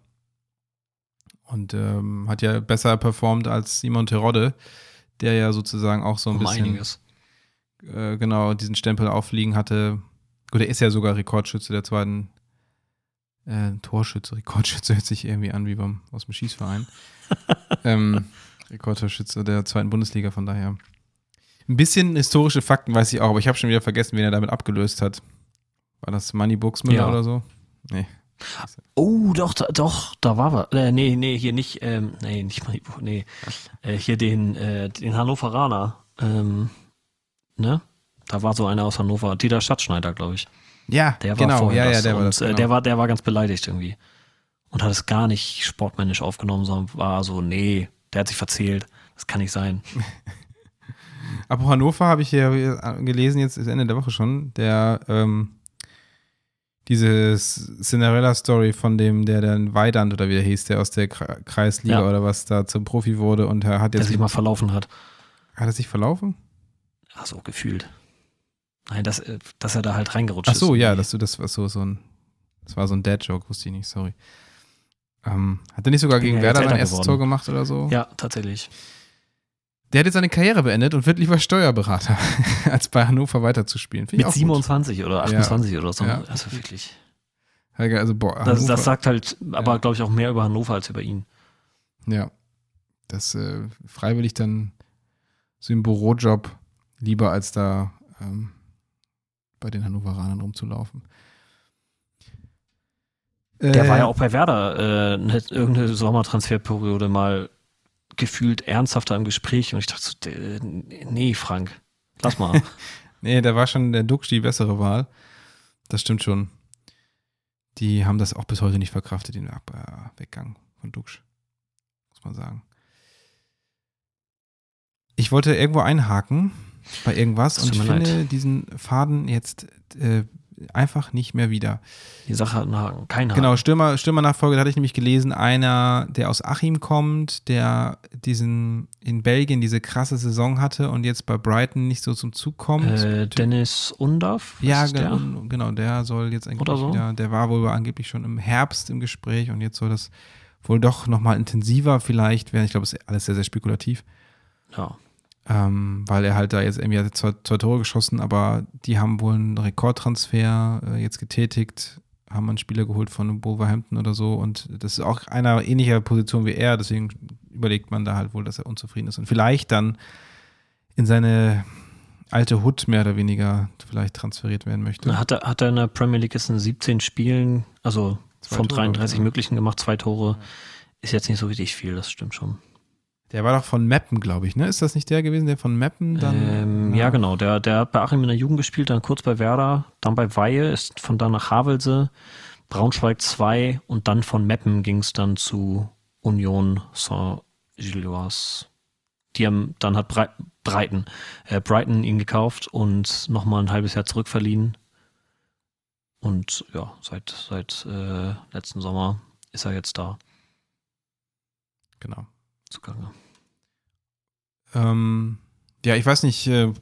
Und ähm, hat ja besser performt als Simon Terodde, der ja sozusagen auch so ein um bisschen einiges. Äh, genau diesen Stempel aufliegen hatte. Gut, er ist ja sogar Rekordschütze der zweiten äh, Torschütze. Rekordschütze hört sich irgendwie an wie beim, aus dem Schießverein. ähm, Rekordtorschütze der zweiten Bundesliga, von daher. Ein bisschen historische Fakten weiß ich auch, aber ich habe schon wieder vergessen, wen er damit abgelöst hat. War das Money Buxmüller ja. oder so? Nee. Oh, doch, da, doch, da war was. Äh, nee, nee, hier nicht, ähm, nee, nicht Money nee. Äh, hier den, äh, den Hannoveraner. Ähm, ne? Da war so einer aus Hannover, Dieter Schatzschneider, glaube ich. Ja, der war genau, ja, ja, der war das. Äh, genau. Der war, der war ganz beleidigt irgendwie. Und hat es gar nicht sportmännisch aufgenommen, sondern war so, nee, der hat sich verzählt. Das kann nicht sein. Aber Hannover habe ich hier gelesen, jetzt ist Ende der Woche schon, der, ähm, diese Cinderella-Story von dem, der dann Weidand oder wie der hieß, der aus der Kreisliga ja. oder was da zum Profi wurde und er hat jetzt. Der sich mal verlaufen hat. Hat er sich verlaufen? Ach so, gefühlt. Nein, dass, äh, dass er da halt reingerutscht ist. Ach so, ja, dass du das war so, so ein, das war so ein Dad-Joke, wusste ich nicht, sorry. Ähm, hat er nicht sogar gegen Werder sein erstes Tor gemacht oder so? Ja, tatsächlich. Der hat jetzt seine Karriere beendet und wird lieber Steuerberater, als bei Hannover weiterzuspielen. Mit 27 gut. oder 28 ja. oder so. Ja. Also wirklich. Also, boah, das, das, sagt halt, aber ja. glaube ich auch mehr über Hannover als über ihn. Ja. Das äh, freiwillig dann so im Bürojob lieber als da ähm, bei den Hannoveranern rumzulaufen. Der äh, war ja auch bei Werder äh, irgendeine Sommertransferperiode mal gefühlt ernsthafter im Gespräch und ich dachte so, nee, Frank, lass mal. nee, da war schon der Duxch die bessere Wahl. Das stimmt schon. Die haben das auch bis heute nicht verkraftet, den Ab äh, Weggang von Duxch. Muss man sagen. Ich wollte irgendwo einhaken bei irgendwas und ich finde leid. diesen Faden jetzt äh, einfach nicht mehr wieder. Die Sache hat einen Haken, kein Haken. Genau, Stürmer, Stürmernachfolge, da hatte ich nämlich gelesen, einer, der aus Achim kommt, der diesen in Belgien diese krasse Saison hatte und jetzt bei Brighton nicht so zum Zug kommt. Äh, Dennis Undaff? Ja, der? genau, der soll jetzt eigentlich so? wieder, der war wohl angeblich schon im Herbst im Gespräch und jetzt soll das wohl doch nochmal intensiver vielleicht werden. Ich glaube, es ist alles sehr, sehr spekulativ. Ja. Ähm, weil er halt da jetzt irgendwie hat zwei, zwei Tore geschossen, aber die haben wohl einen Rekordtransfer äh, jetzt getätigt, haben einen Spieler geholt von Wolverhampton oder so und das ist auch einer ähnlicher Position wie er, deswegen überlegt man da halt wohl, dass er unzufrieden ist und vielleicht dann in seine alte Hut mehr oder weniger vielleicht transferiert werden möchte. Hat er, hat er in der Premier League jetzt in 17 Spielen, also zwei von Tore, 33 ja. möglichen gemacht, zwei Tore, ist jetzt nicht so richtig viel, das stimmt schon. Der war doch von Meppen, glaube ich, ne? Ist das nicht der gewesen, der von Meppen dann? Ähm, ja, genau. Der, der hat bei Achim in der Jugend gespielt, dann kurz bei Werder, dann bei Weihe, ist von da nach Havelse, Braunschweig 2 und dann von Meppen ging es dann zu Union Saint-Gilloise. Die haben, dann hat Bre Brighton, äh, Brighton ihn gekauft und nochmal ein halbes Jahr zurückverliehen. Und ja, seit, seit äh, letzten Sommer ist er jetzt da. Genau. Zugange. Ähm, ja, ich weiß nicht, äh,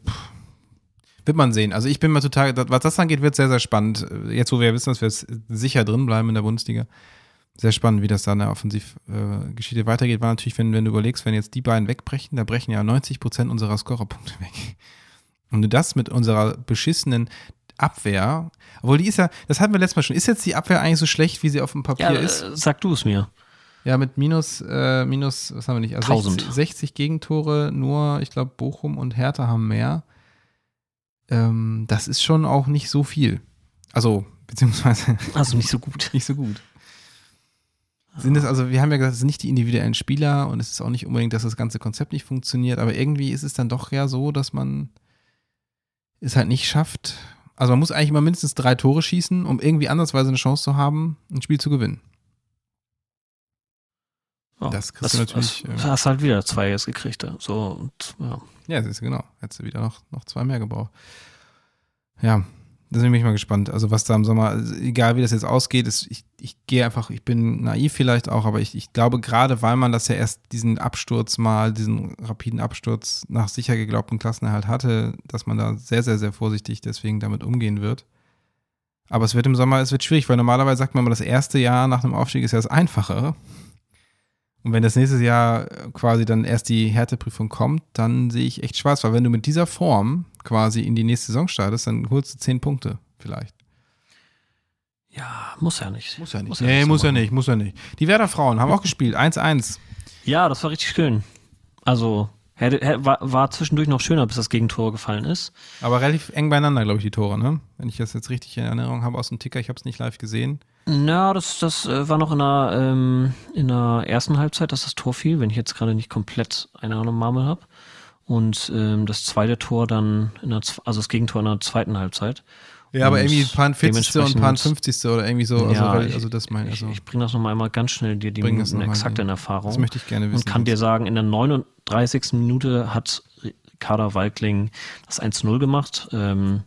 wird man sehen. Also ich bin mal total, was das angeht, wird sehr, sehr spannend. Jetzt, wo wir wissen, dass wir sicher drin bleiben in der Bundesliga. Sehr spannend, wie das da in der Offensivgeschichte äh, weitergeht. War natürlich, wenn, wenn du überlegst, wenn jetzt die beiden wegbrechen, da brechen ja 90 Prozent unserer Scorerpunkte weg. Und du das mit unserer beschissenen Abwehr, obwohl die ist ja, das hatten wir letztes Mal schon, ist jetzt die Abwehr eigentlich so schlecht, wie sie auf dem Papier Ja, ist? äh, sag du es mir. Ja, mit minus, äh, minus, was haben wir nicht? Also 1000. 60, 60 Gegentore, nur, ich glaube, Bochum und Hertha haben mehr. Ähm, das ist schon auch nicht so viel. Also, beziehungsweise Also nicht so gut. nicht so gut. Sind es, also wir haben ja gesagt, es sind nicht die individuellen Spieler und es ist auch nicht unbedingt, dass das ganze Konzept nicht funktioniert, aber irgendwie ist es dann doch ja so, dass man es halt nicht schafft. Also man muss eigentlich immer mindestens drei Tore schießen, um irgendwie andersweise eine Chance zu haben, ein Spiel zu gewinnen. Ja, Das kriegst du natürlich, Das, äh, hast halt wieder zwei jetzt gekriegt. ja. So und ja. Ja, siehst du, genau. Hättest du wieder noch, noch zwei mehr gebraucht. Ja, deswegen bin ich mal gespannt. Also, was da im Sommer, also egal wie das jetzt ausgeht, ist, ich, ich gehe einfach, ich bin naiv vielleicht auch, aber ich, ich glaube, gerade weil man das ja erst diesen Absturz mal, diesen rapiden Absturz nach sicher geglaubten Klassenerhalt hatte, dass man da sehr, sehr, sehr vorsichtig deswegen damit umgehen wird. Aber es wird im Sommer, es wird schwierig, weil normalerweise sagt man mal, das erste Jahr nach einem Aufstieg ist ja das Einfachere. Und wenn das nächste Jahr quasi dann erst die Härteprüfung kommt, dann sehe ich echt schwarz, weil wenn du mit dieser Form quasi in die nächste Saison startest, dann holst du zehn Punkte vielleicht. Ja, muss ja nicht. Muss ja nicht. Muss ja nee, nicht so muss ja machen. nicht, muss ja nicht. Die Werder Frauen haben auch gespielt, 1-1. Ja, das war richtig schön. Also hätte, war, war zwischendurch noch schöner, bis das Gegentor gefallen ist. Aber relativ eng beieinander, glaube ich, die Tore, ne? Wenn ich das jetzt richtig in Erinnerung habe aus dem Ticker, ich habe es nicht live gesehen. Na, das, das äh, war noch in der, ähm, in der ersten Halbzeit, dass das Tor fiel, wenn ich jetzt gerade nicht komplett eine Ahnung Marmel habe. Und ähm, das zweite Tor dann, in der, also das Gegentor in der zweiten Halbzeit. Ja, aber Und irgendwie ein paar 40. und ein paar dementsprechend- 50. oder irgendwie so. Also, ja, weil- ich- also das meine ich. Ich, Also, ich bringe das nochmal einmal ganz schnell dir die Minuten exakt in Erfahrung. das möchte ich gerne wissen. und kann dir sagen, in der 39. Minute hat Ricarda Walkling das 1-0 gemacht. Ähm,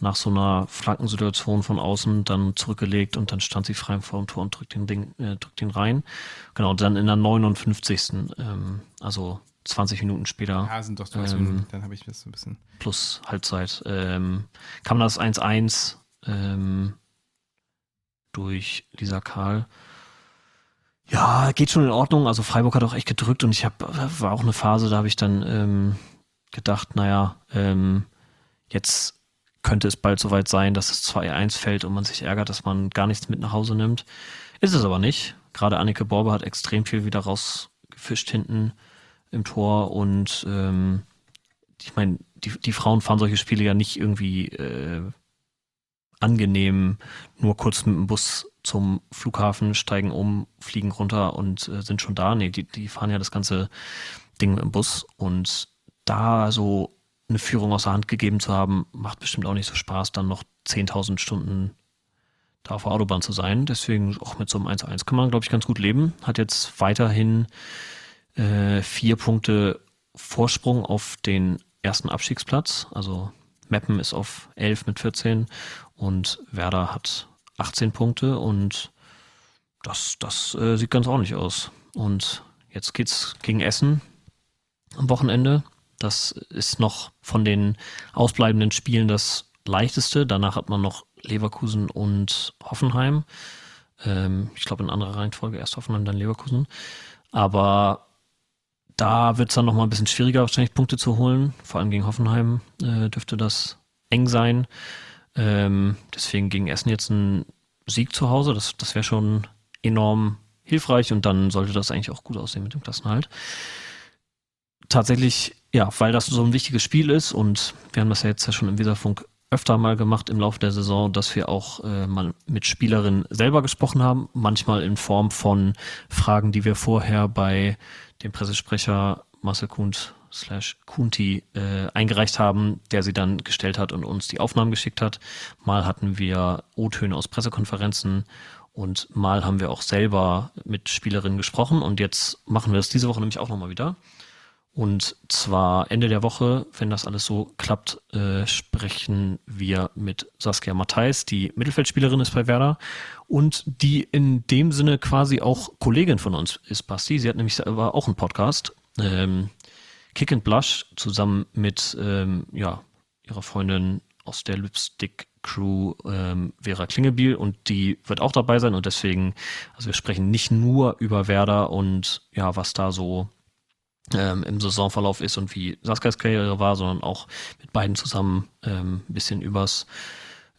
nach so einer Flankensituation von außen dann zurückgelegt und dann stand sie frei vor dem Tor und drückt den, Ding, äh, drückt den rein. Genau, dann in der 59. Ähm, also 20 Minuten später ja, sind doch ähm, 20 Minuten. Dann habe ich das so ein bisschen. plus Halbzeit ähm, kam das 1-1 ähm, durch Lisa Karl. Ja, geht schon in Ordnung. Also Freiburg hat auch echt gedrückt und ich habe war auch eine Phase, da habe ich dann ähm, gedacht, naja, ähm, jetzt könnte es bald soweit sein, dass es 2-1 fällt und man sich ärgert, dass man gar nichts mit nach Hause nimmt. Ist es aber nicht. Gerade Annike Borbe hat extrem viel wieder rausgefischt hinten im Tor und ähm, ich meine, die, die Frauen fahren solche Spiele ja nicht irgendwie äh, angenehm, nur kurz mit dem Bus zum Flughafen, steigen um, fliegen runter und äh, sind schon da. Nee, die, die fahren ja das ganze Ding mit dem Bus und da so eine Führung aus der Hand gegeben zu haben, macht bestimmt auch nicht so Spaß, dann noch 10.000 Stunden da auf der Autobahn zu sein. Deswegen auch mit so einem 1-1 kann man, glaube ich, ganz gut leben. Hat jetzt weiterhin äh, vier Punkte Vorsprung auf den ersten Abstiegsplatz. Also Meppen ist auf 11 mit 14 und Werder hat 18 Punkte und das, das äh, sieht ganz ordentlich aus. Und jetzt geht's gegen Essen am Wochenende. Das ist noch von den ausbleibenden Spielen das leichteste. Danach hat man noch Leverkusen und Hoffenheim. Ähm, ich glaube in anderer Reihenfolge erst Hoffenheim, dann Leverkusen. Aber da wird es dann nochmal ein bisschen schwieriger, wahrscheinlich Punkte zu holen. Vor allem gegen Hoffenheim äh, dürfte das eng sein. Ähm, deswegen gegen Essen jetzt ein Sieg zu Hause, das, das wäre schon enorm hilfreich und dann sollte das eigentlich auch gut aussehen mit dem Klassenhalt. Tatsächlich, ja, weil das so ein wichtiges Spiel ist und wir haben das ja jetzt ja schon im Weserfunk öfter mal gemacht im Laufe der Saison, dass wir auch äh, mal mit Spielerinnen selber gesprochen haben, manchmal in Form von Fragen, die wir vorher bei dem Pressesprecher Marcel Kuhnt slash Kunti äh, eingereicht haben, der sie dann gestellt hat und uns die Aufnahmen geschickt hat. Mal hatten wir O-Töne aus Pressekonferenzen und mal haben wir auch selber mit Spielerinnen gesprochen und jetzt machen wir das diese Woche nämlich auch nochmal wieder. Und zwar Ende der Woche, wenn das alles so klappt, äh, sprechen wir mit Saskia Matthijs, die Mittelfeldspielerin ist bei Werder und die in dem Sinne quasi auch Kollegin von uns ist, Basti. Sie hat nämlich selber auch einen Podcast, ähm, Kick and Blush, zusammen mit ähm, ja, ihrer Freundin aus der Lipstick Crew ähm, Vera Klingebiel und die wird auch dabei sein und deswegen, also wir sprechen nicht nur über Werder und ja, was da so ähm, im Saisonverlauf ist und wie Saskias Karriere war, sondern auch mit beiden zusammen ähm, ein bisschen übers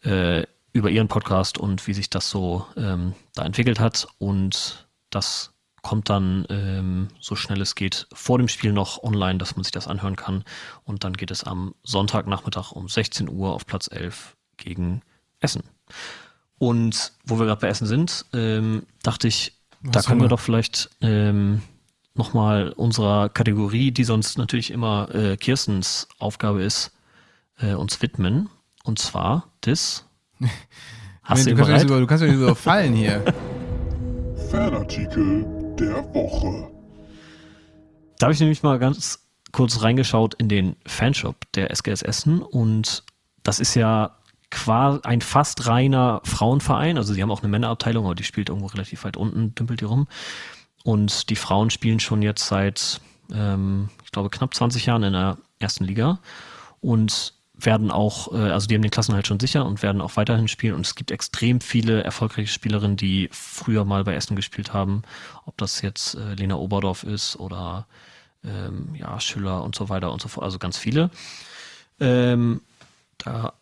äh, über ihren Podcast und wie sich das so ähm, da entwickelt hat. Und das kommt dann ähm, so schnell es geht vor dem Spiel noch online, dass man sich das anhören kann. Und dann geht es am Sonntagnachmittag um 16 Uhr auf Platz 11 gegen Essen. Und wo wir gerade bei Essen sind, ähm, dachte ich, Was da können wir doch vielleicht ähm, nochmal unserer Kategorie, die sonst natürlich immer äh, Kirstens Aufgabe ist, äh, uns widmen. Und zwar das. Hast du, du, kannst über, du kannst mich überfallen hier. Fanartikel der Woche. Da habe ich nämlich mal ganz kurz reingeschaut in den Fanshop der SGS Essen und das ist ja quasi ein fast reiner Frauenverein. Also sie haben auch eine Männerabteilung, aber die spielt irgendwo relativ weit unten, dümpelt die rum. Und die Frauen spielen schon jetzt seit, ähm, ich glaube, knapp 20 Jahren in der ersten Liga und werden auch, äh, also die haben den Klassen halt schon sicher und werden auch weiterhin spielen. Und es gibt extrem viele erfolgreiche Spielerinnen, die früher mal bei Essen gespielt haben. Ob das jetzt äh, Lena Oberdorf ist oder ähm, ja, Schüller und so weiter und so fort. Also ganz viele. Ähm, da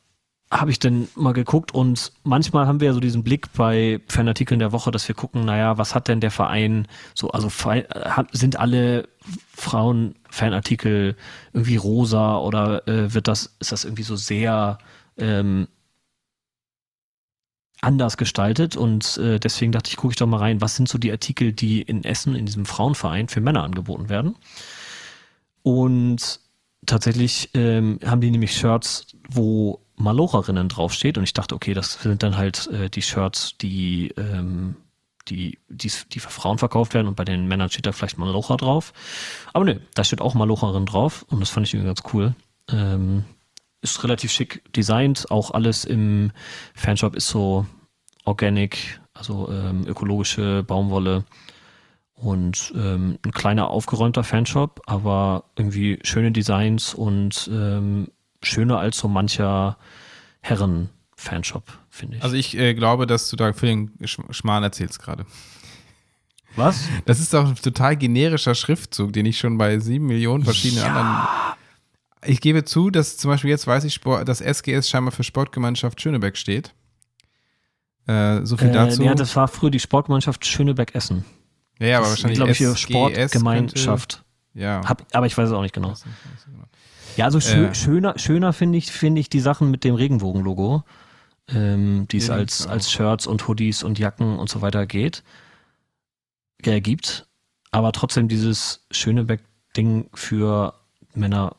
habe ich dann mal geguckt und manchmal haben wir ja so diesen Blick bei Fanartikeln der Woche, dass wir gucken, naja, was hat denn der Verein so, also sind alle Frauen-Fanartikel irgendwie rosa oder äh, wird das, ist das irgendwie so sehr ähm, anders gestaltet und äh, deswegen dachte ich, gucke ich doch mal rein, was sind so die Artikel, die in Essen, in diesem Frauenverein für Männer angeboten werden. Und tatsächlich ähm, haben die nämlich Shirts, wo Malocherinnen draufsteht und ich dachte, okay, das sind dann halt äh, die Shirts, die, ähm, die, die, die für Frauen verkauft werden und bei den Männern steht da vielleicht Malocha drauf. Aber nö, da steht auch Malocherin drauf und das fand ich irgendwie ganz cool. Ähm, ist relativ schick designt, auch alles im Fanshop ist so organic, also ähm, ökologische Baumwolle und ähm, ein kleiner aufgeräumter Fanshop, aber irgendwie schöne Designs und ähm, schöner als so mancher Herren-Fanshop, finde ich. Also ich äh, glaube, dass du da für den Schmarrn erzählst gerade. Was? Das ist doch ein total generischer Schriftzug, den ich schon bei sieben Millionen verschiedenen ja. anderen. Ich gebe zu, dass zum Beispiel jetzt weiß ich, Sport, dass SGS scheinbar für Sportgemeinschaft Schönebeck steht. Äh, so viel äh, dazu. Ja, das war früher die Sportgemeinschaft Schönebeck-Essen. Ja, ja, aber wahrscheinlich. glaube ich, SGS Sportgemeinschaft. Könnte, ja. Hab, aber ich weiß es auch nicht genau. Nicht, nicht genau. Ja, also schö äh, schöner, schöner finde ich, finde ich die Sachen mit dem Regenbogen-Logo, ähm, die es als, als Shirts und Hoodies und Jacken und so weiter geht, äh, gibt. Aber trotzdem dieses Schönebeck-Ding für Männer,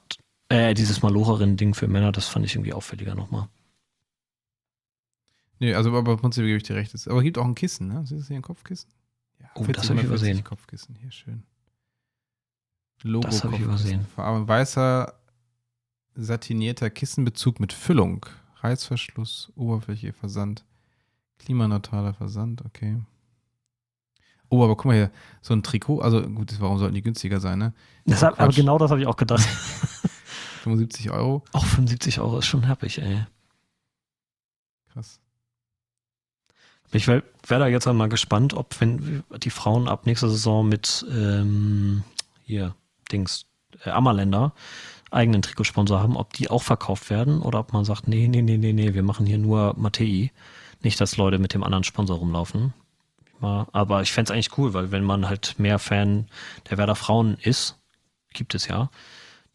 äh, dieses Malocherin-Ding für Männer, das fand ich irgendwie auffälliger nochmal. Nee, also aber prinzipiell gebe ich dir recht. Aber es gibt auch ein Kissen, ne? Ist das hier ein Kopfkissen? Ja, oh, das habe ich übersehen. Kopfkissen, hier schön. Logo das habe ich übersehen. Aber weißer satinierter Kissenbezug mit Füllung. Reißverschluss, Oberfläche, Versand. Klimaneutraler Versand, okay. Oh, aber guck mal hier, so ein Trikot, also gut, warum sollten die günstiger sein, ne? Deshalb, aber genau das habe ich auch gedacht. 75 Euro? Auch 75 Euro ist schon happig, ey. Krass. Ich wäre da jetzt einmal gespannt, ob wenn die Frauen ab nächster Saison mit ähm, hier, Dings, äh, Ammerländer eigenen Trikotsponsor haben, ob die auch verkauft werden oder ob man sagt, nee, nee, nee, nee, nee, wir machen hier nur Mattei. Nicht, dass Leute mit dem anderen Sponsor rumlaufen. Aber ich fände es eigentlich cool, weil wenn man halt mehr Fan der Werder Frauen ist, gibt es ja,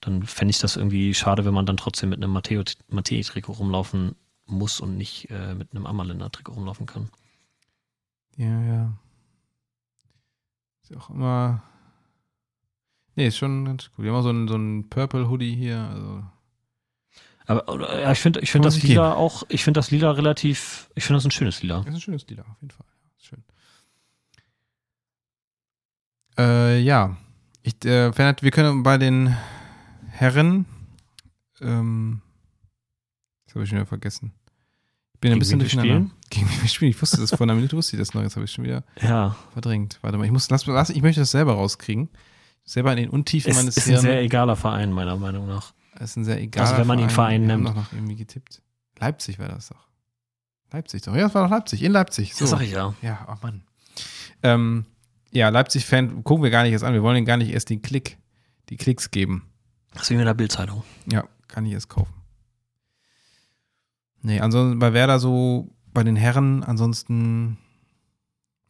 dann fände ich das irgendwie schade, wenn man dann trotzdem mit einem Mattei-Trikot rumlaufen muss und nicht äh, mit einem Ammerländer-Trikot rumlaufen kann. Ja, ja. Ist auch immer Nee, ist schon ganz cool. Wir haben auch so einen, so einen Purple Hoodie hier. Also. Aber ja, ich finde ich find das Lila auch, ich finde das Lila relativ, ich finde das ein schönes Lila. Das ist ein schönes Lila, auf jeden Fall. Ja, ist schön. Äh, ja. Ich, äh, Fernand, wir können bei den Herren, ähm, das habe ich schon wieder vergessen. Ich bin ein Gegen bisschen wen wir durcheinander. Gegen wen wir spielen? Ich wusste das vor einer Minute, wusste ich das noch, jetzt habe ich schon wieder Ja, verdrängt. Warte mal, ich muss, lass, lass, ich möchte das selber rauskriegen. Selber in den Untiefen ist, meines ist ein sehr egaler Verein, meiner Meinung nach. Ist ein sehr egaler Also wenn man Verein Wir haben nimmt. doch noch irgendwie getippt. Leipzig wäre das doch. Leipzig doch. Ja, das war doch Leipzig. In Leipzig. So. Das sag ich ja. Ja, oh Mann. Ähm, ja, Leipzig-Fan gucken wir gar nicht erst an. Wir wollen ihnen gar nicht erst den Klick, die Klicks geben. Das ist wie mit der Bildzeitung. Ja, kann ich erst kaufen. Nee, ansonsten bei Werder so, bei den Herren, ansonsten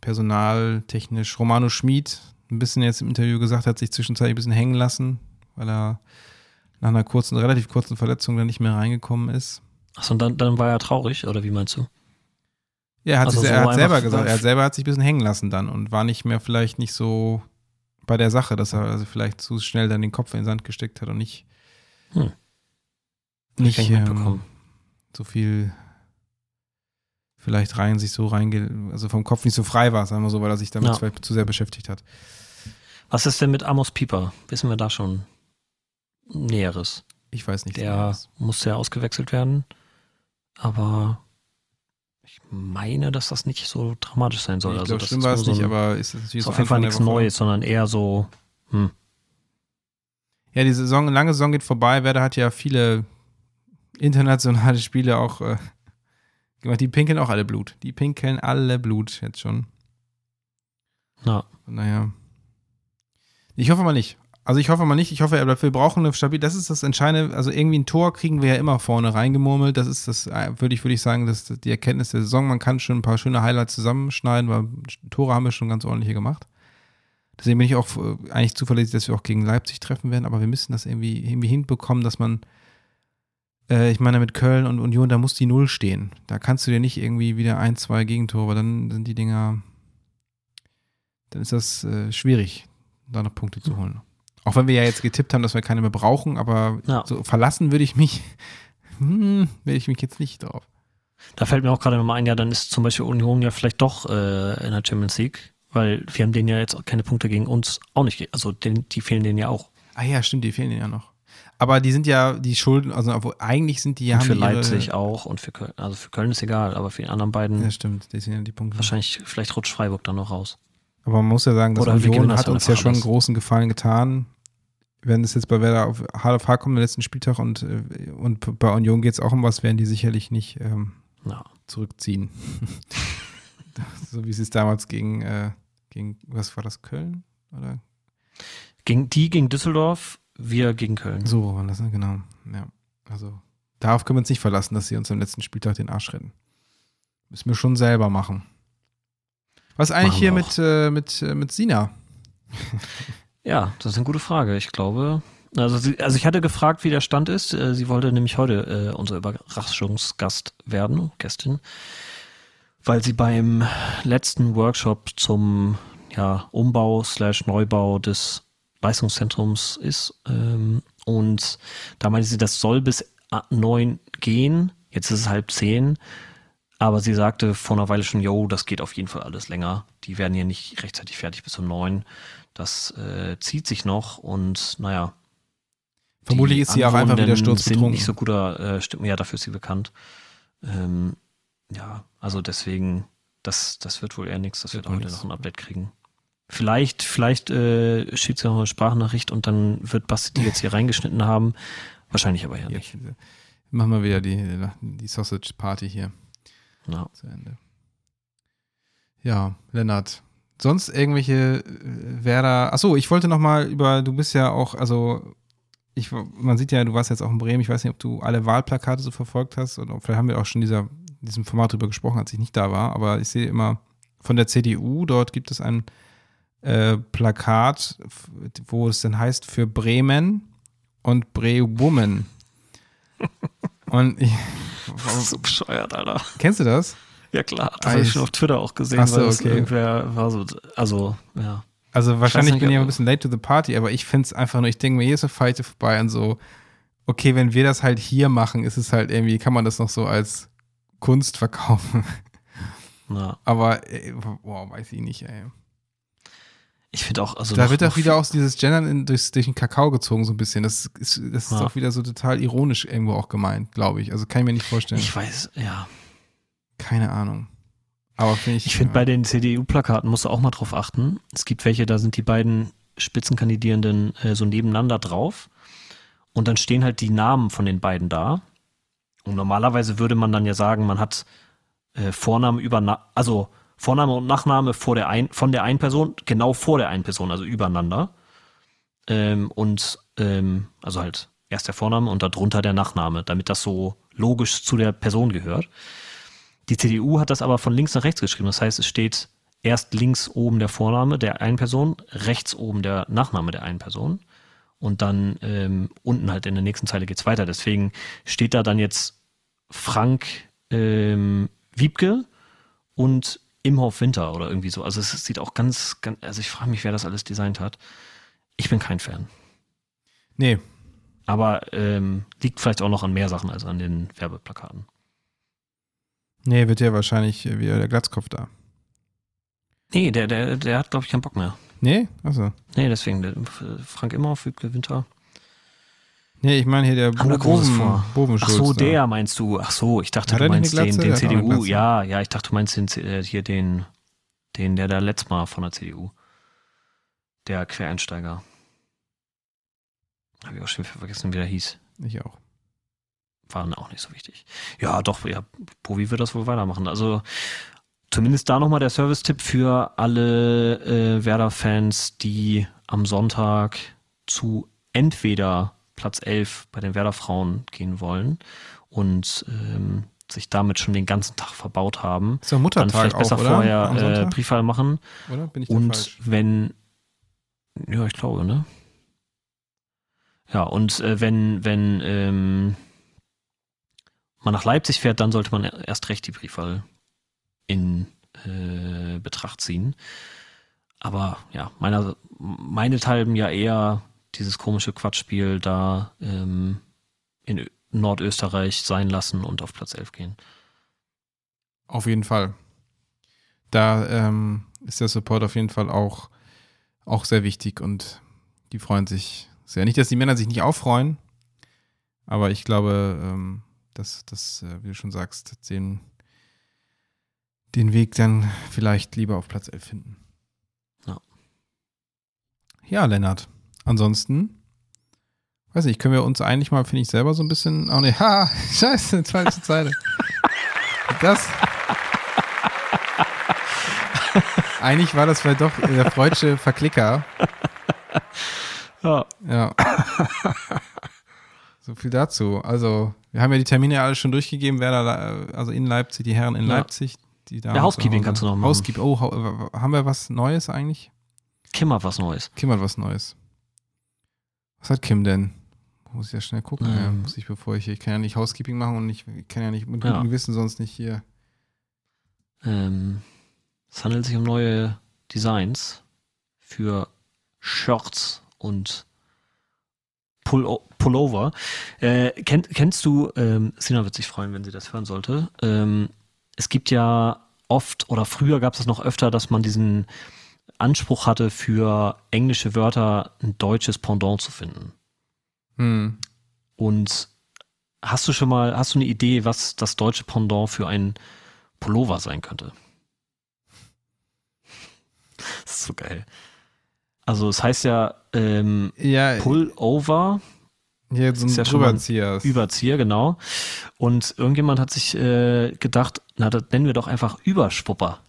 personaltechnisch. Romano Schmid, ein bisschen jetzt im Interview gesagt, hat sich zwischenzeitlich ein bisschen hängen lassen, weil er nach einer kurzen, relativ kurzen Verletzung dann nicht mehr reingekommen ist. Achso, und dann, dann war er traurig, oder wie meinst du? Ja, er hat, Also sich, so er hat selber gesagt, er hat selber hat sich ein bisschen hängen lassen dann und war nicht mehr vielleicht nicht so bei der Sache, dass er also vielleicht zu schnell dann den Kopf in den Sand gesteckt hat und nicht, Hm. nicht ähm, so viel vielleicht rein sich so reinge, also vom Kopf nicht so frei war, sagen wir so, weil er sich damit Ja. vielleicht zu sehr beschäftigt hat. Was ist denn mit Amos Pieper? Wissen wir da schon Näheres? Ich weiß nicht. Der was. muss ja ausgewechselt werden. Aber ich meine, dass das nicht so dramatisch sein soll. ich also glaube, schlimm ist war es so nicht, ein, aber ist ist so auf jeden Fall nichts. Neues, sondern eher so, hm, Ja, die Saison, lange Saison geht vorbei. Werder hat ja viele internationale Spiele auch äh, gemacht. Die pinkeln auch alle Blut. Die pinkeln alle Blut jetzt schon. na, daher. Ich hoffe mal nicht. Also ich hoffe mal nicht. Ich hoffe, er bleibt. Wir brauchen eine stabil. Das ist das Entscheidende. Also irgendwie ein Tor kriegen wir ja immer vorne reingemurmelt. Das ist das, äh, würde ich, würde ich sagen, das die Erkenntnis der Saison. Man kann schon ein paar schöne Highlights zusammenschneiden, weil Tore haben wir schon ganz ordentliche gemacht. Deswegen bin ich auch äh, eigentlich zuverlässig, dass wir auch gegen Leipzig treffen werden, aber wir müssen das irgendwie, irgendwie hinbekommen, dass man, äh, ich meine, mit Köln und Union, da muss die Null stehen. Da kannst du dir nicht irgendwie wieder ein, zwei Gegentore, weil dann sind die Dinger, dann ist das äh, schwierig, da noch Punkte zu holen. Auch wenn wir ja jetzt getippt haben, dass wir keine mehr brauchen, aber Ja. so verlassen würde ich mich, hm, würde ich mich jetzt nicht drauf. da fällt mir auch gerade nochmal ein, ja, dann ist zum Beispiel Union ja vielleicht doch äh, in der Champions League, weil wir haben denen ja jetzt auch keine Punkte gegen uns auch nicht, also den, die fehlen denen ja auch. Ah ja, stimmt, die fehlen ja noch. Aber die sind ja, die Schulden, also eigentlich sind die ja für die Leipzig auch und für Köln, also für Köln ist egal, aber für die anderen beiden Ja, stimmt, das sind ja die Punkte. wahrscheinlich, vielleicht rutscht Freiburg dann noch raus. Aber man muss ja sagen, das Oder Union das hat uns ja schon einen großen Gefallen getan. Wenn es jetzt bei Werder auf hart auf hart kommt, am letzten Spieltag und, äh, und bei Union geht es auch um was, werden die sicherlich nicht ähm, Ja. zurückziehen. so wie sie es damals gegen, äh, gegen, was war das, Köln? Oder? Gegen die gegen Düsseldorf, wir gegen Köln. So war das, ne? genau. Ja. Also darauf können wir uns nicht verlassen, dass sie uns am letzten Spieltag den Arsch retten. Müssen wir schon selber machen. Was eigentlich hier mit, äh, mit, äh, mit Sina? Ja, das ist eine gute Frage. Ich glaube, also, sie, also ich hatte gefragt, wie der Stand ist. Äh, Sie wollte nämlich heute äh, unser Überraschungsgast werden, Gästin, weil sie beim letzten Workshop zum ja, Umbau slash Neubau des Leistungszentrums ist. Ähm, und da meinte sie, das soll bis neun gehen. Jetzt ist es halb zehn. Aber sie sagte vor einer Weile schon, yo, das geht auf jeden Fall alles länger. Die werden hier nicht rechtzeitig fertig bis um neun. Das äh, zieht sich noch und naja. Vermutlich ist sie auch einfach wieder Anwohnenden sind sturzbetrunken. nicht so guter äh, Stimmung. Ja, dafür ist sie bekannt. Ähm, ja, also deswegen, das, das wird wohl eher nichts, dass wir Wird da wohl heute nix. noch ein Update kriegen. Vielleicht, vielleicht äh, schickt sie noch eine Sprachnachricht und dann wird Basti die jetzt hier reingeschnitten haben. Wahrscheinlich aber ja nicht. Jetzt, machen wir wieder die, die Sausage Party hier Ja. zu Ende. Ja, Lennart. Sonst irgendwelche äh, Werder. Achso, ich wollte noch mal über. Du bist ja auch, also ich, man sieht ja, du warst jetzt auch in Bremen. Ich weiß nicht, ob du alle Wahlplakate so verfolgt hast oder vielleicht haben wir auch schon dieser, diesem Format drüber gesprochen, als ich nicht da war. Aber ich sehe immer von der CDU. Dort gibt es ein äh, Plakat, wo es dann heißt für Bremen und Brewummen. und ich, So bescheuert, Alter. kennst du das? Ja klar, das habe ich schon auf Twitter auch gesehen, Ach so, weil okay. irgendwer war so, also, ja. Also wahrscheinlich nicht, bin ich ein bisschen late to the party, aber ich finde es einfach nur, ich denke mir, hier ist eine Fight vorbei und so, okay, wenn wir das halt hier machen, ist es halt irgendwie, kann man das noch so als Kunst verkaufen. Ja. Aber, ey, boah, weiß ich nicht, ey. Ich finde auch, also Da wird auch wieder aus dieses Gendern in, durchs, durch den Kakao gezogen, so ein bisschen. Das ist, das ist Ja. auch wieder so total ironisch irgendwo auch gemeint, glaube ich. Also kann ich mir nicht vorstellen. Ich weiß, ja. Keine Ahnung. Aber finde ich. Ich finde, ja. bei den CDU-Plakaten musst du auch mal drauf achten. Es gibt welche, da sind die beiden Spitzenkandidierenden äh, so nebeneinander drauf. Und dann stehen halt die Namen von den beiden da. Und normalerweise würde man dann ja sagen, man hat äh, Vorname über, Na also Vorname und Nachname vor der ein, von der einen Person, genau vor der einen Person, also übereinander. Ähm, und ähm, also halt erst der Vorname und darunter der Nachname, damit das so logisch zu der Person gehört. Die CDU hat das aber von links nach rechts geschrieben. Das heißt, es steht erst links oben der Vorname der einen Person, rechts oben der Nachname der einen Person. Und dann ähm, unten halt in der nächsten Zeile geht's weiter. Deswegen steht da dann jetzt Frank ähm, Wiebke und Imhoff Winter oder irgendwie so. Also es sieht auch ganz, ganz also ich frage mich, wer das alles designt hat. Ich bin kein Fan. Nee, Aber ähm, liegt vielleicht auch noch an mehr Sachen als an den Werbeplakaten. nee, wird ja wahrscheinlich wieder der Glatzkopf da. Nee, der, der, der hat, glaube ich, keinen Bock mehr. Nee? Achso. Nee, deswegen, der, Frank Imhoff, Wiebke Winter. Nee, ich meine hier der Großes vor. Ach so, da. der meinst du. Ach so, ich dachte, Hat du meinst den, den CDU. Ja, ja, ich dachte, du meinst den, hier den, den, der da letztes Mal von der CDU. Der Quereinsteiger. Habe ich auch schon vergessen, wie der hieß. Ich auch. War dann auch nicht so wichtig. Ja, doch, ja, Povi wird das wohl weitermachen. Also zumindest da nochmal der Service-Tipp für alle äh, Werder-Fans, die am Sonntag zu entweder Platz 11 bei den Werder-Frauen gehen wollen und ähm, sich damit schon den ganzen Tag verbaut haben. Ist doch Dann vielleicht auch, besser oder? vorher äh? Briefwahl machen. oder? Bin ich Und falsch? wenn, ja, ich glaube, ne? Ja, und äh, wenn, wenn ähm, man nach Leipzig fährt, dann sollte man erst recht die Briefwahl in äh, Betracht ziehen. Aber ja, meiner, meinethalben ja eher dieses komische Quatschspiel da ähm, in Ö- Nordösterreich sein lassen und auf Platz 11 gehen. Auf jeden Fall. Da ähm, ist der Support auf jeden Fall auch, auch sehr wichtig und die freuen sich sehr. Nicht, dass die Männer sich nicht auffreuen, aber ich glaube, ähm, dass das, äh, wie du schon sagst, den, den Weg dann vielleicht lieber auf Platz 11 finden. Ja. Ja, Lennart. Ansonsten, weiß nicht, können wir uns eigentlich mal, finde ich, selber so ein bisschen. Oh ne, ha, scheiße, falsche Zeile. Das. Eigentlich war das vielleicht doch der freudsche Verklicker. Ja. Ja. So viel dazu. Also, wir haben ja die Termine alle schon durchgegeben, wer da, also in Leipzig, die Herren in Ja. Leipzig. Die Damen Ja, Housekeeping kannst du noch machen. Housekeeping, oh, haben wir was Neues eigentlich? Kim hat was Neues. Kim hat was Neues. Was hat Kim denn? Muss ich ja schnell gucken, Ähm. ja, muss ich, bevor ich, ich kann ja nicht Housekeeping machen und ich kann ja nicht mit Ja. gutem Gewissen sonst nicht hier. Ähm, es handelt sich um neue Designs für Shirts und Pull Pullover. Äh, kenn, kennst du, ähm, Sina wird sich freuen, wenn sie das hören sollte. Ähm, es gibt ja oft oder früher gab es das noch öfter, dass man diesen Anspruch hatte, für englische Wörter ein deutsches Pendant zu finden. Hm. Und hast du schon mal, hast du eine Idee, was das deutsche Pendant für ein Pullover sein könnte? Das ist so geil. Also es heißt ja ähm, Ja, Pullover, hier so ein ist ja Drüberzieher. Überzieher, genau. Und irgendjemand hat sich äh, gedacht, na, das nennen wir doch einfach Überschwupper.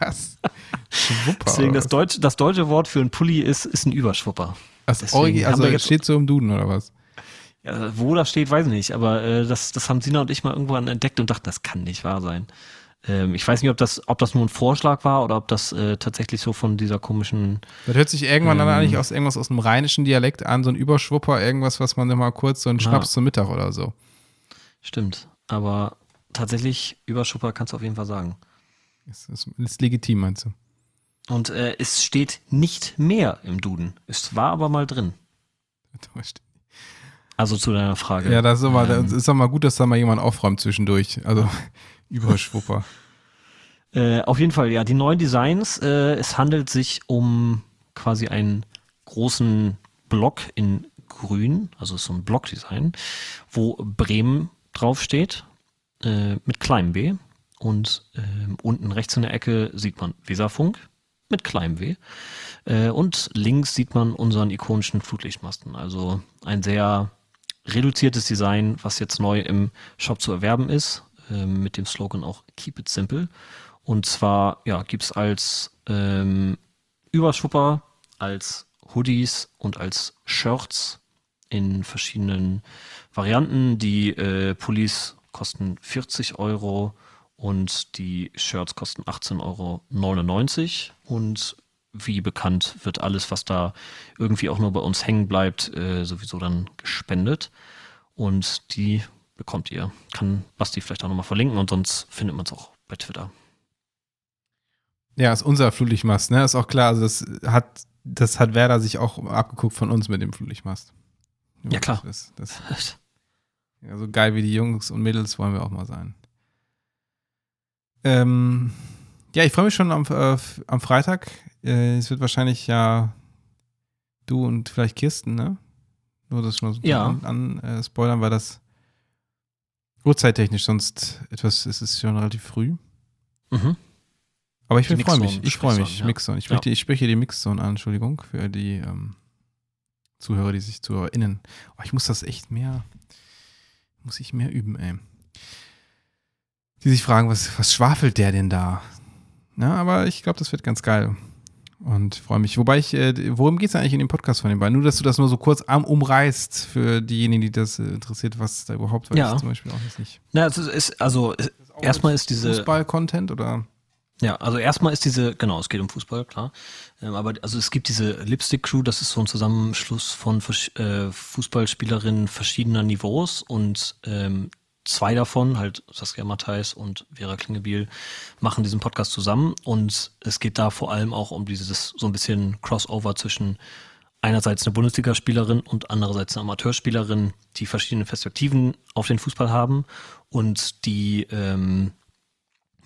Was? Schwupper. Deswegen das was? deutsche, das deutsche Wort für ein Pulli ist, ist ein Überschwupper. Das haben also jetzt- steht so im Duden oder was? Ja, wo das steht, weiß ich nicht, aber äh, das, das haben Sina und ich mal irgendwann entdeckt und dachten, das kann nicht wahr sein. Ähm, ich weiß nicht, ob das, ob das nur ein Vorschlag war oder ob das äh, tatsächlich so von dieser komischen. Das hört sich irgendwann dann Ähm. eigentlich aus irgendwas aus einem rheinischen Dialekt an, so ein Überschwupper, irgendwas, was man dann mal kurz so einen Ja. Schnaps zum Mittag oder so. Stimmt. Aber tatsächlich, Überschupper kannst du auf jeden Fall sagen. Ist, ist, ist legitim, meinst du? Und äh, es steht nicht mehr im Duden. Es war aber mal drin. Also zu deiner Frage. Ja, das ist, aber, ähm, das ist doch mal gut, dass da mal jemand aufräumt zwischendurch. Also Überschwupper. äh, auf jeden Fall, ja, die neuen Designs. Äh, es handelt sich um quasi einen großen Block in grün, also so ein Blockdesign, wo Bremen draufsteht äh, mit kleinem B und äh, unten rechts in der Ecke sieht man Weserfunk mit kleinem W äh, und links sieht man unseren ikonischen Flutlichtmasten. Also ein sehr reduziertes Design, was jetzt neu im Shop zu erwerben ist, äh, mit dem Slogan auch Keep It Simple. Und zwar ja, gibt es als ähm, Überschwupper, als Hoodies und als Shirts in verschiedenen Varianten. Die äh, Pullis kosten 40 Euro und die Shirts kosten 18,99 Euro. Und wie bekannt wird alles, was da irgendwie auch nur bei uns hängen bleibt, äh, sowieso dann gespendet. Und die bekommt ihr. Kann Basti vielleicht auch nochmal verlinken und sonst findet man es auch bei Twitter. Ja, ist unser Flutlichtmast, ne? Ist auch klar, also das hat, das hat Werder sich auch abgeguckt von uns mit dem Flutlichtmast. Ja, klar. Das, das, ja, so geil wie die Jungs und Mädels wollen wir auch mal sein. Ähm, ja, ich freue mich schon am, äh, am Freitag. Äh, es wird wahrscheinlich ja du und vielleicht Kirsten, ne? Nur das mal so ja. an, an äh, spoilern, weil das uhrzeittechnisch sonst etwas, es ist schon relativ früh. Mhm. Aber ich freue mich, ich freue mich, ja. Mixzone. Ich, spreche, Ja. ich spreche die Mixzone an, Entschuldigung, für die ähm, Zuhörer, die sich ZuhörerInnen. Oh, ich muss das echt mehr, muss ich mehr üben, ey. Die sich fragen, was, was schwafelt der denn da? Ja, aber ich glaube, das wird ganz geil. Und freue mich. Wobei ich, äh, worum geht es eigentlich in dem Podcast von den beiden? Nur, dass du das nur so kurz am umreißt für diejenigen, die das äh, interessiert, was da überhaupt, weil Ja. ich zum Beispiel auch nicht. Na, es ist, also es- erstmal ist diese Fußball-Content oder? Ja, also erstmal ist diese, genau, es geht um Fußball, klar. Ähm, aber also es gibt diese Lipstick Crew, das ist so ein Zusammenschluss von äh, Fußballspielerinnen verschiedener Niveaus und ähm, zwei davon, halt Saskia Matthijs und Vera Klingebiel, machen diesen Podcast zusammen und es geht da vor allem auch um dieses so ein bisschen Crossover zwischen einerseits eine Bundesligaspielerin und andererseits eine Amateurspielerin, die verschiedene Perspektiven auf den Fußball haben und die ähm,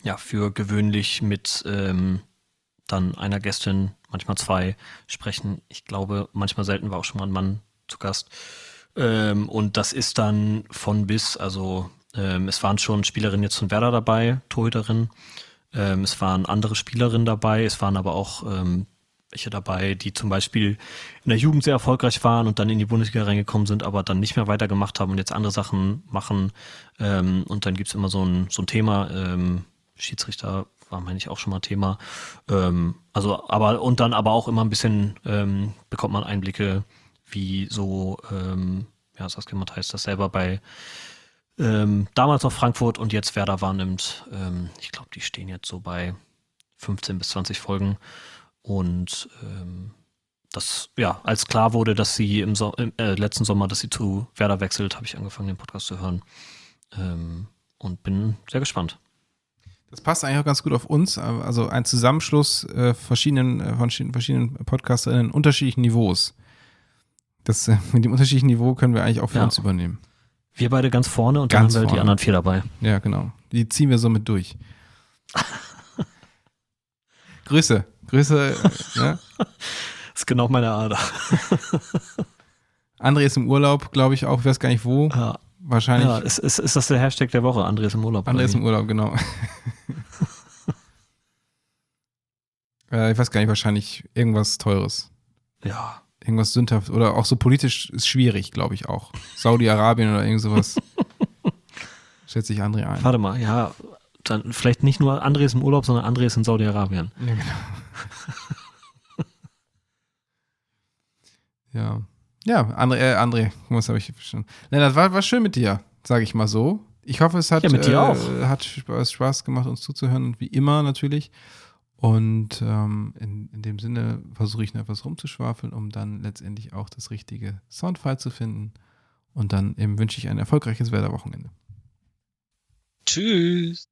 ja, für gewöhnlich mit ähm, dann einer Gästin, manchmal zwei, sprechen. Ich glaube, manchmal selten war auch schon mal ein Mann zu Gast. Ähm, und das ist dann von bis, also ähm, es waren schon Spielerinnen jetzt von Werder dabei, Torhüterinnen. Ähm, es waren andere Spielerinnen dabei, es waren aber auch ähm, welche dabei, die zum Beispiel in der Jugend sehr erfolgreich waren und dann in die Bundesliga reingekommen sind, aber dann nicht mehr weitergemacht haben und jetzt andere Sachen machen. Ähm, und dann gibt's immer so ein, so ein Thema, ähm, Schiedsrichter war, meine ich, auch schon mal Thema. Also, aber, und dann aber auch immer ein bisschen bekommt man Einblicke, wie so, ähm, ja, Saskia Matthijs das selber bei ähm, damals noch Frankfurt und jetzt Werder wahrnimmt. Ähm, ich glaube, die stehen jetzt so bei 15 bis 20 Folgen. Und ähm, das, ja, als klar wurde, dass sie im, so im äh, letzten Sommer, dass sie zu Werder wechselt, habe ich angefangen, den Podcast zu hören. Ähm, und bin sehr gespannt. Das passt eigentlich auch ganz gut auf uns. Also ein Zusammenschluss äh, verschiedenen, äh, von verschiedenen- Podcasterinnen in unterschiedlichen Niveaus. Das, äh, mit dem unterschiedlichen Niveau können wir eigentlich auch für Ja. uns übernehmen. Wir beide ganz vorne und Ganz dann haben wir die anderen vier dabei. Ja, genau. Die ziehen wir so mit durch. Grüße. Grüße. äh, ne? Das ist genau meine Ader. André ist im Urlaub, glaube ich auch. Ich weiß gar nicht wo. Ja, Wahrscheinlich. ja ist, ist, ist das der Hashtag der Woche? André ist im Urlaub. André ist im Urlaub, genau. äh, ich weiß gar nicht, wahrscheinlich irgendwas Teures. Ja. Irgendwas sündhaft. Oder auch so politisch ist schwierig, glaube ich auch. Saudi-Arabien oder irgend sowas. Schätze ich André ein. Warte mal, ja. Dann vielleicht nicht nur André ist im Urlaub, sondern André ist in Saudi-Arabien. Ja, genau. ja. Ja, André, äh, André, was habe ich verstanden? Na, das war, war schön mit dir, sage ich mal so. Ich hoffe, es hat, Ja, äh, hat Spaß, Spaß gemacht, uns zuzuhören und wie immer natürlich. Und ähm, in, in dem Sinne versuche ich noch etwas rumzuschwafeln, um dann letztendlich auch das richtige Soundfile zu finden. Und dann eben wünsche ich ein erfolgreiches Werder-Wochenende. Tschüss.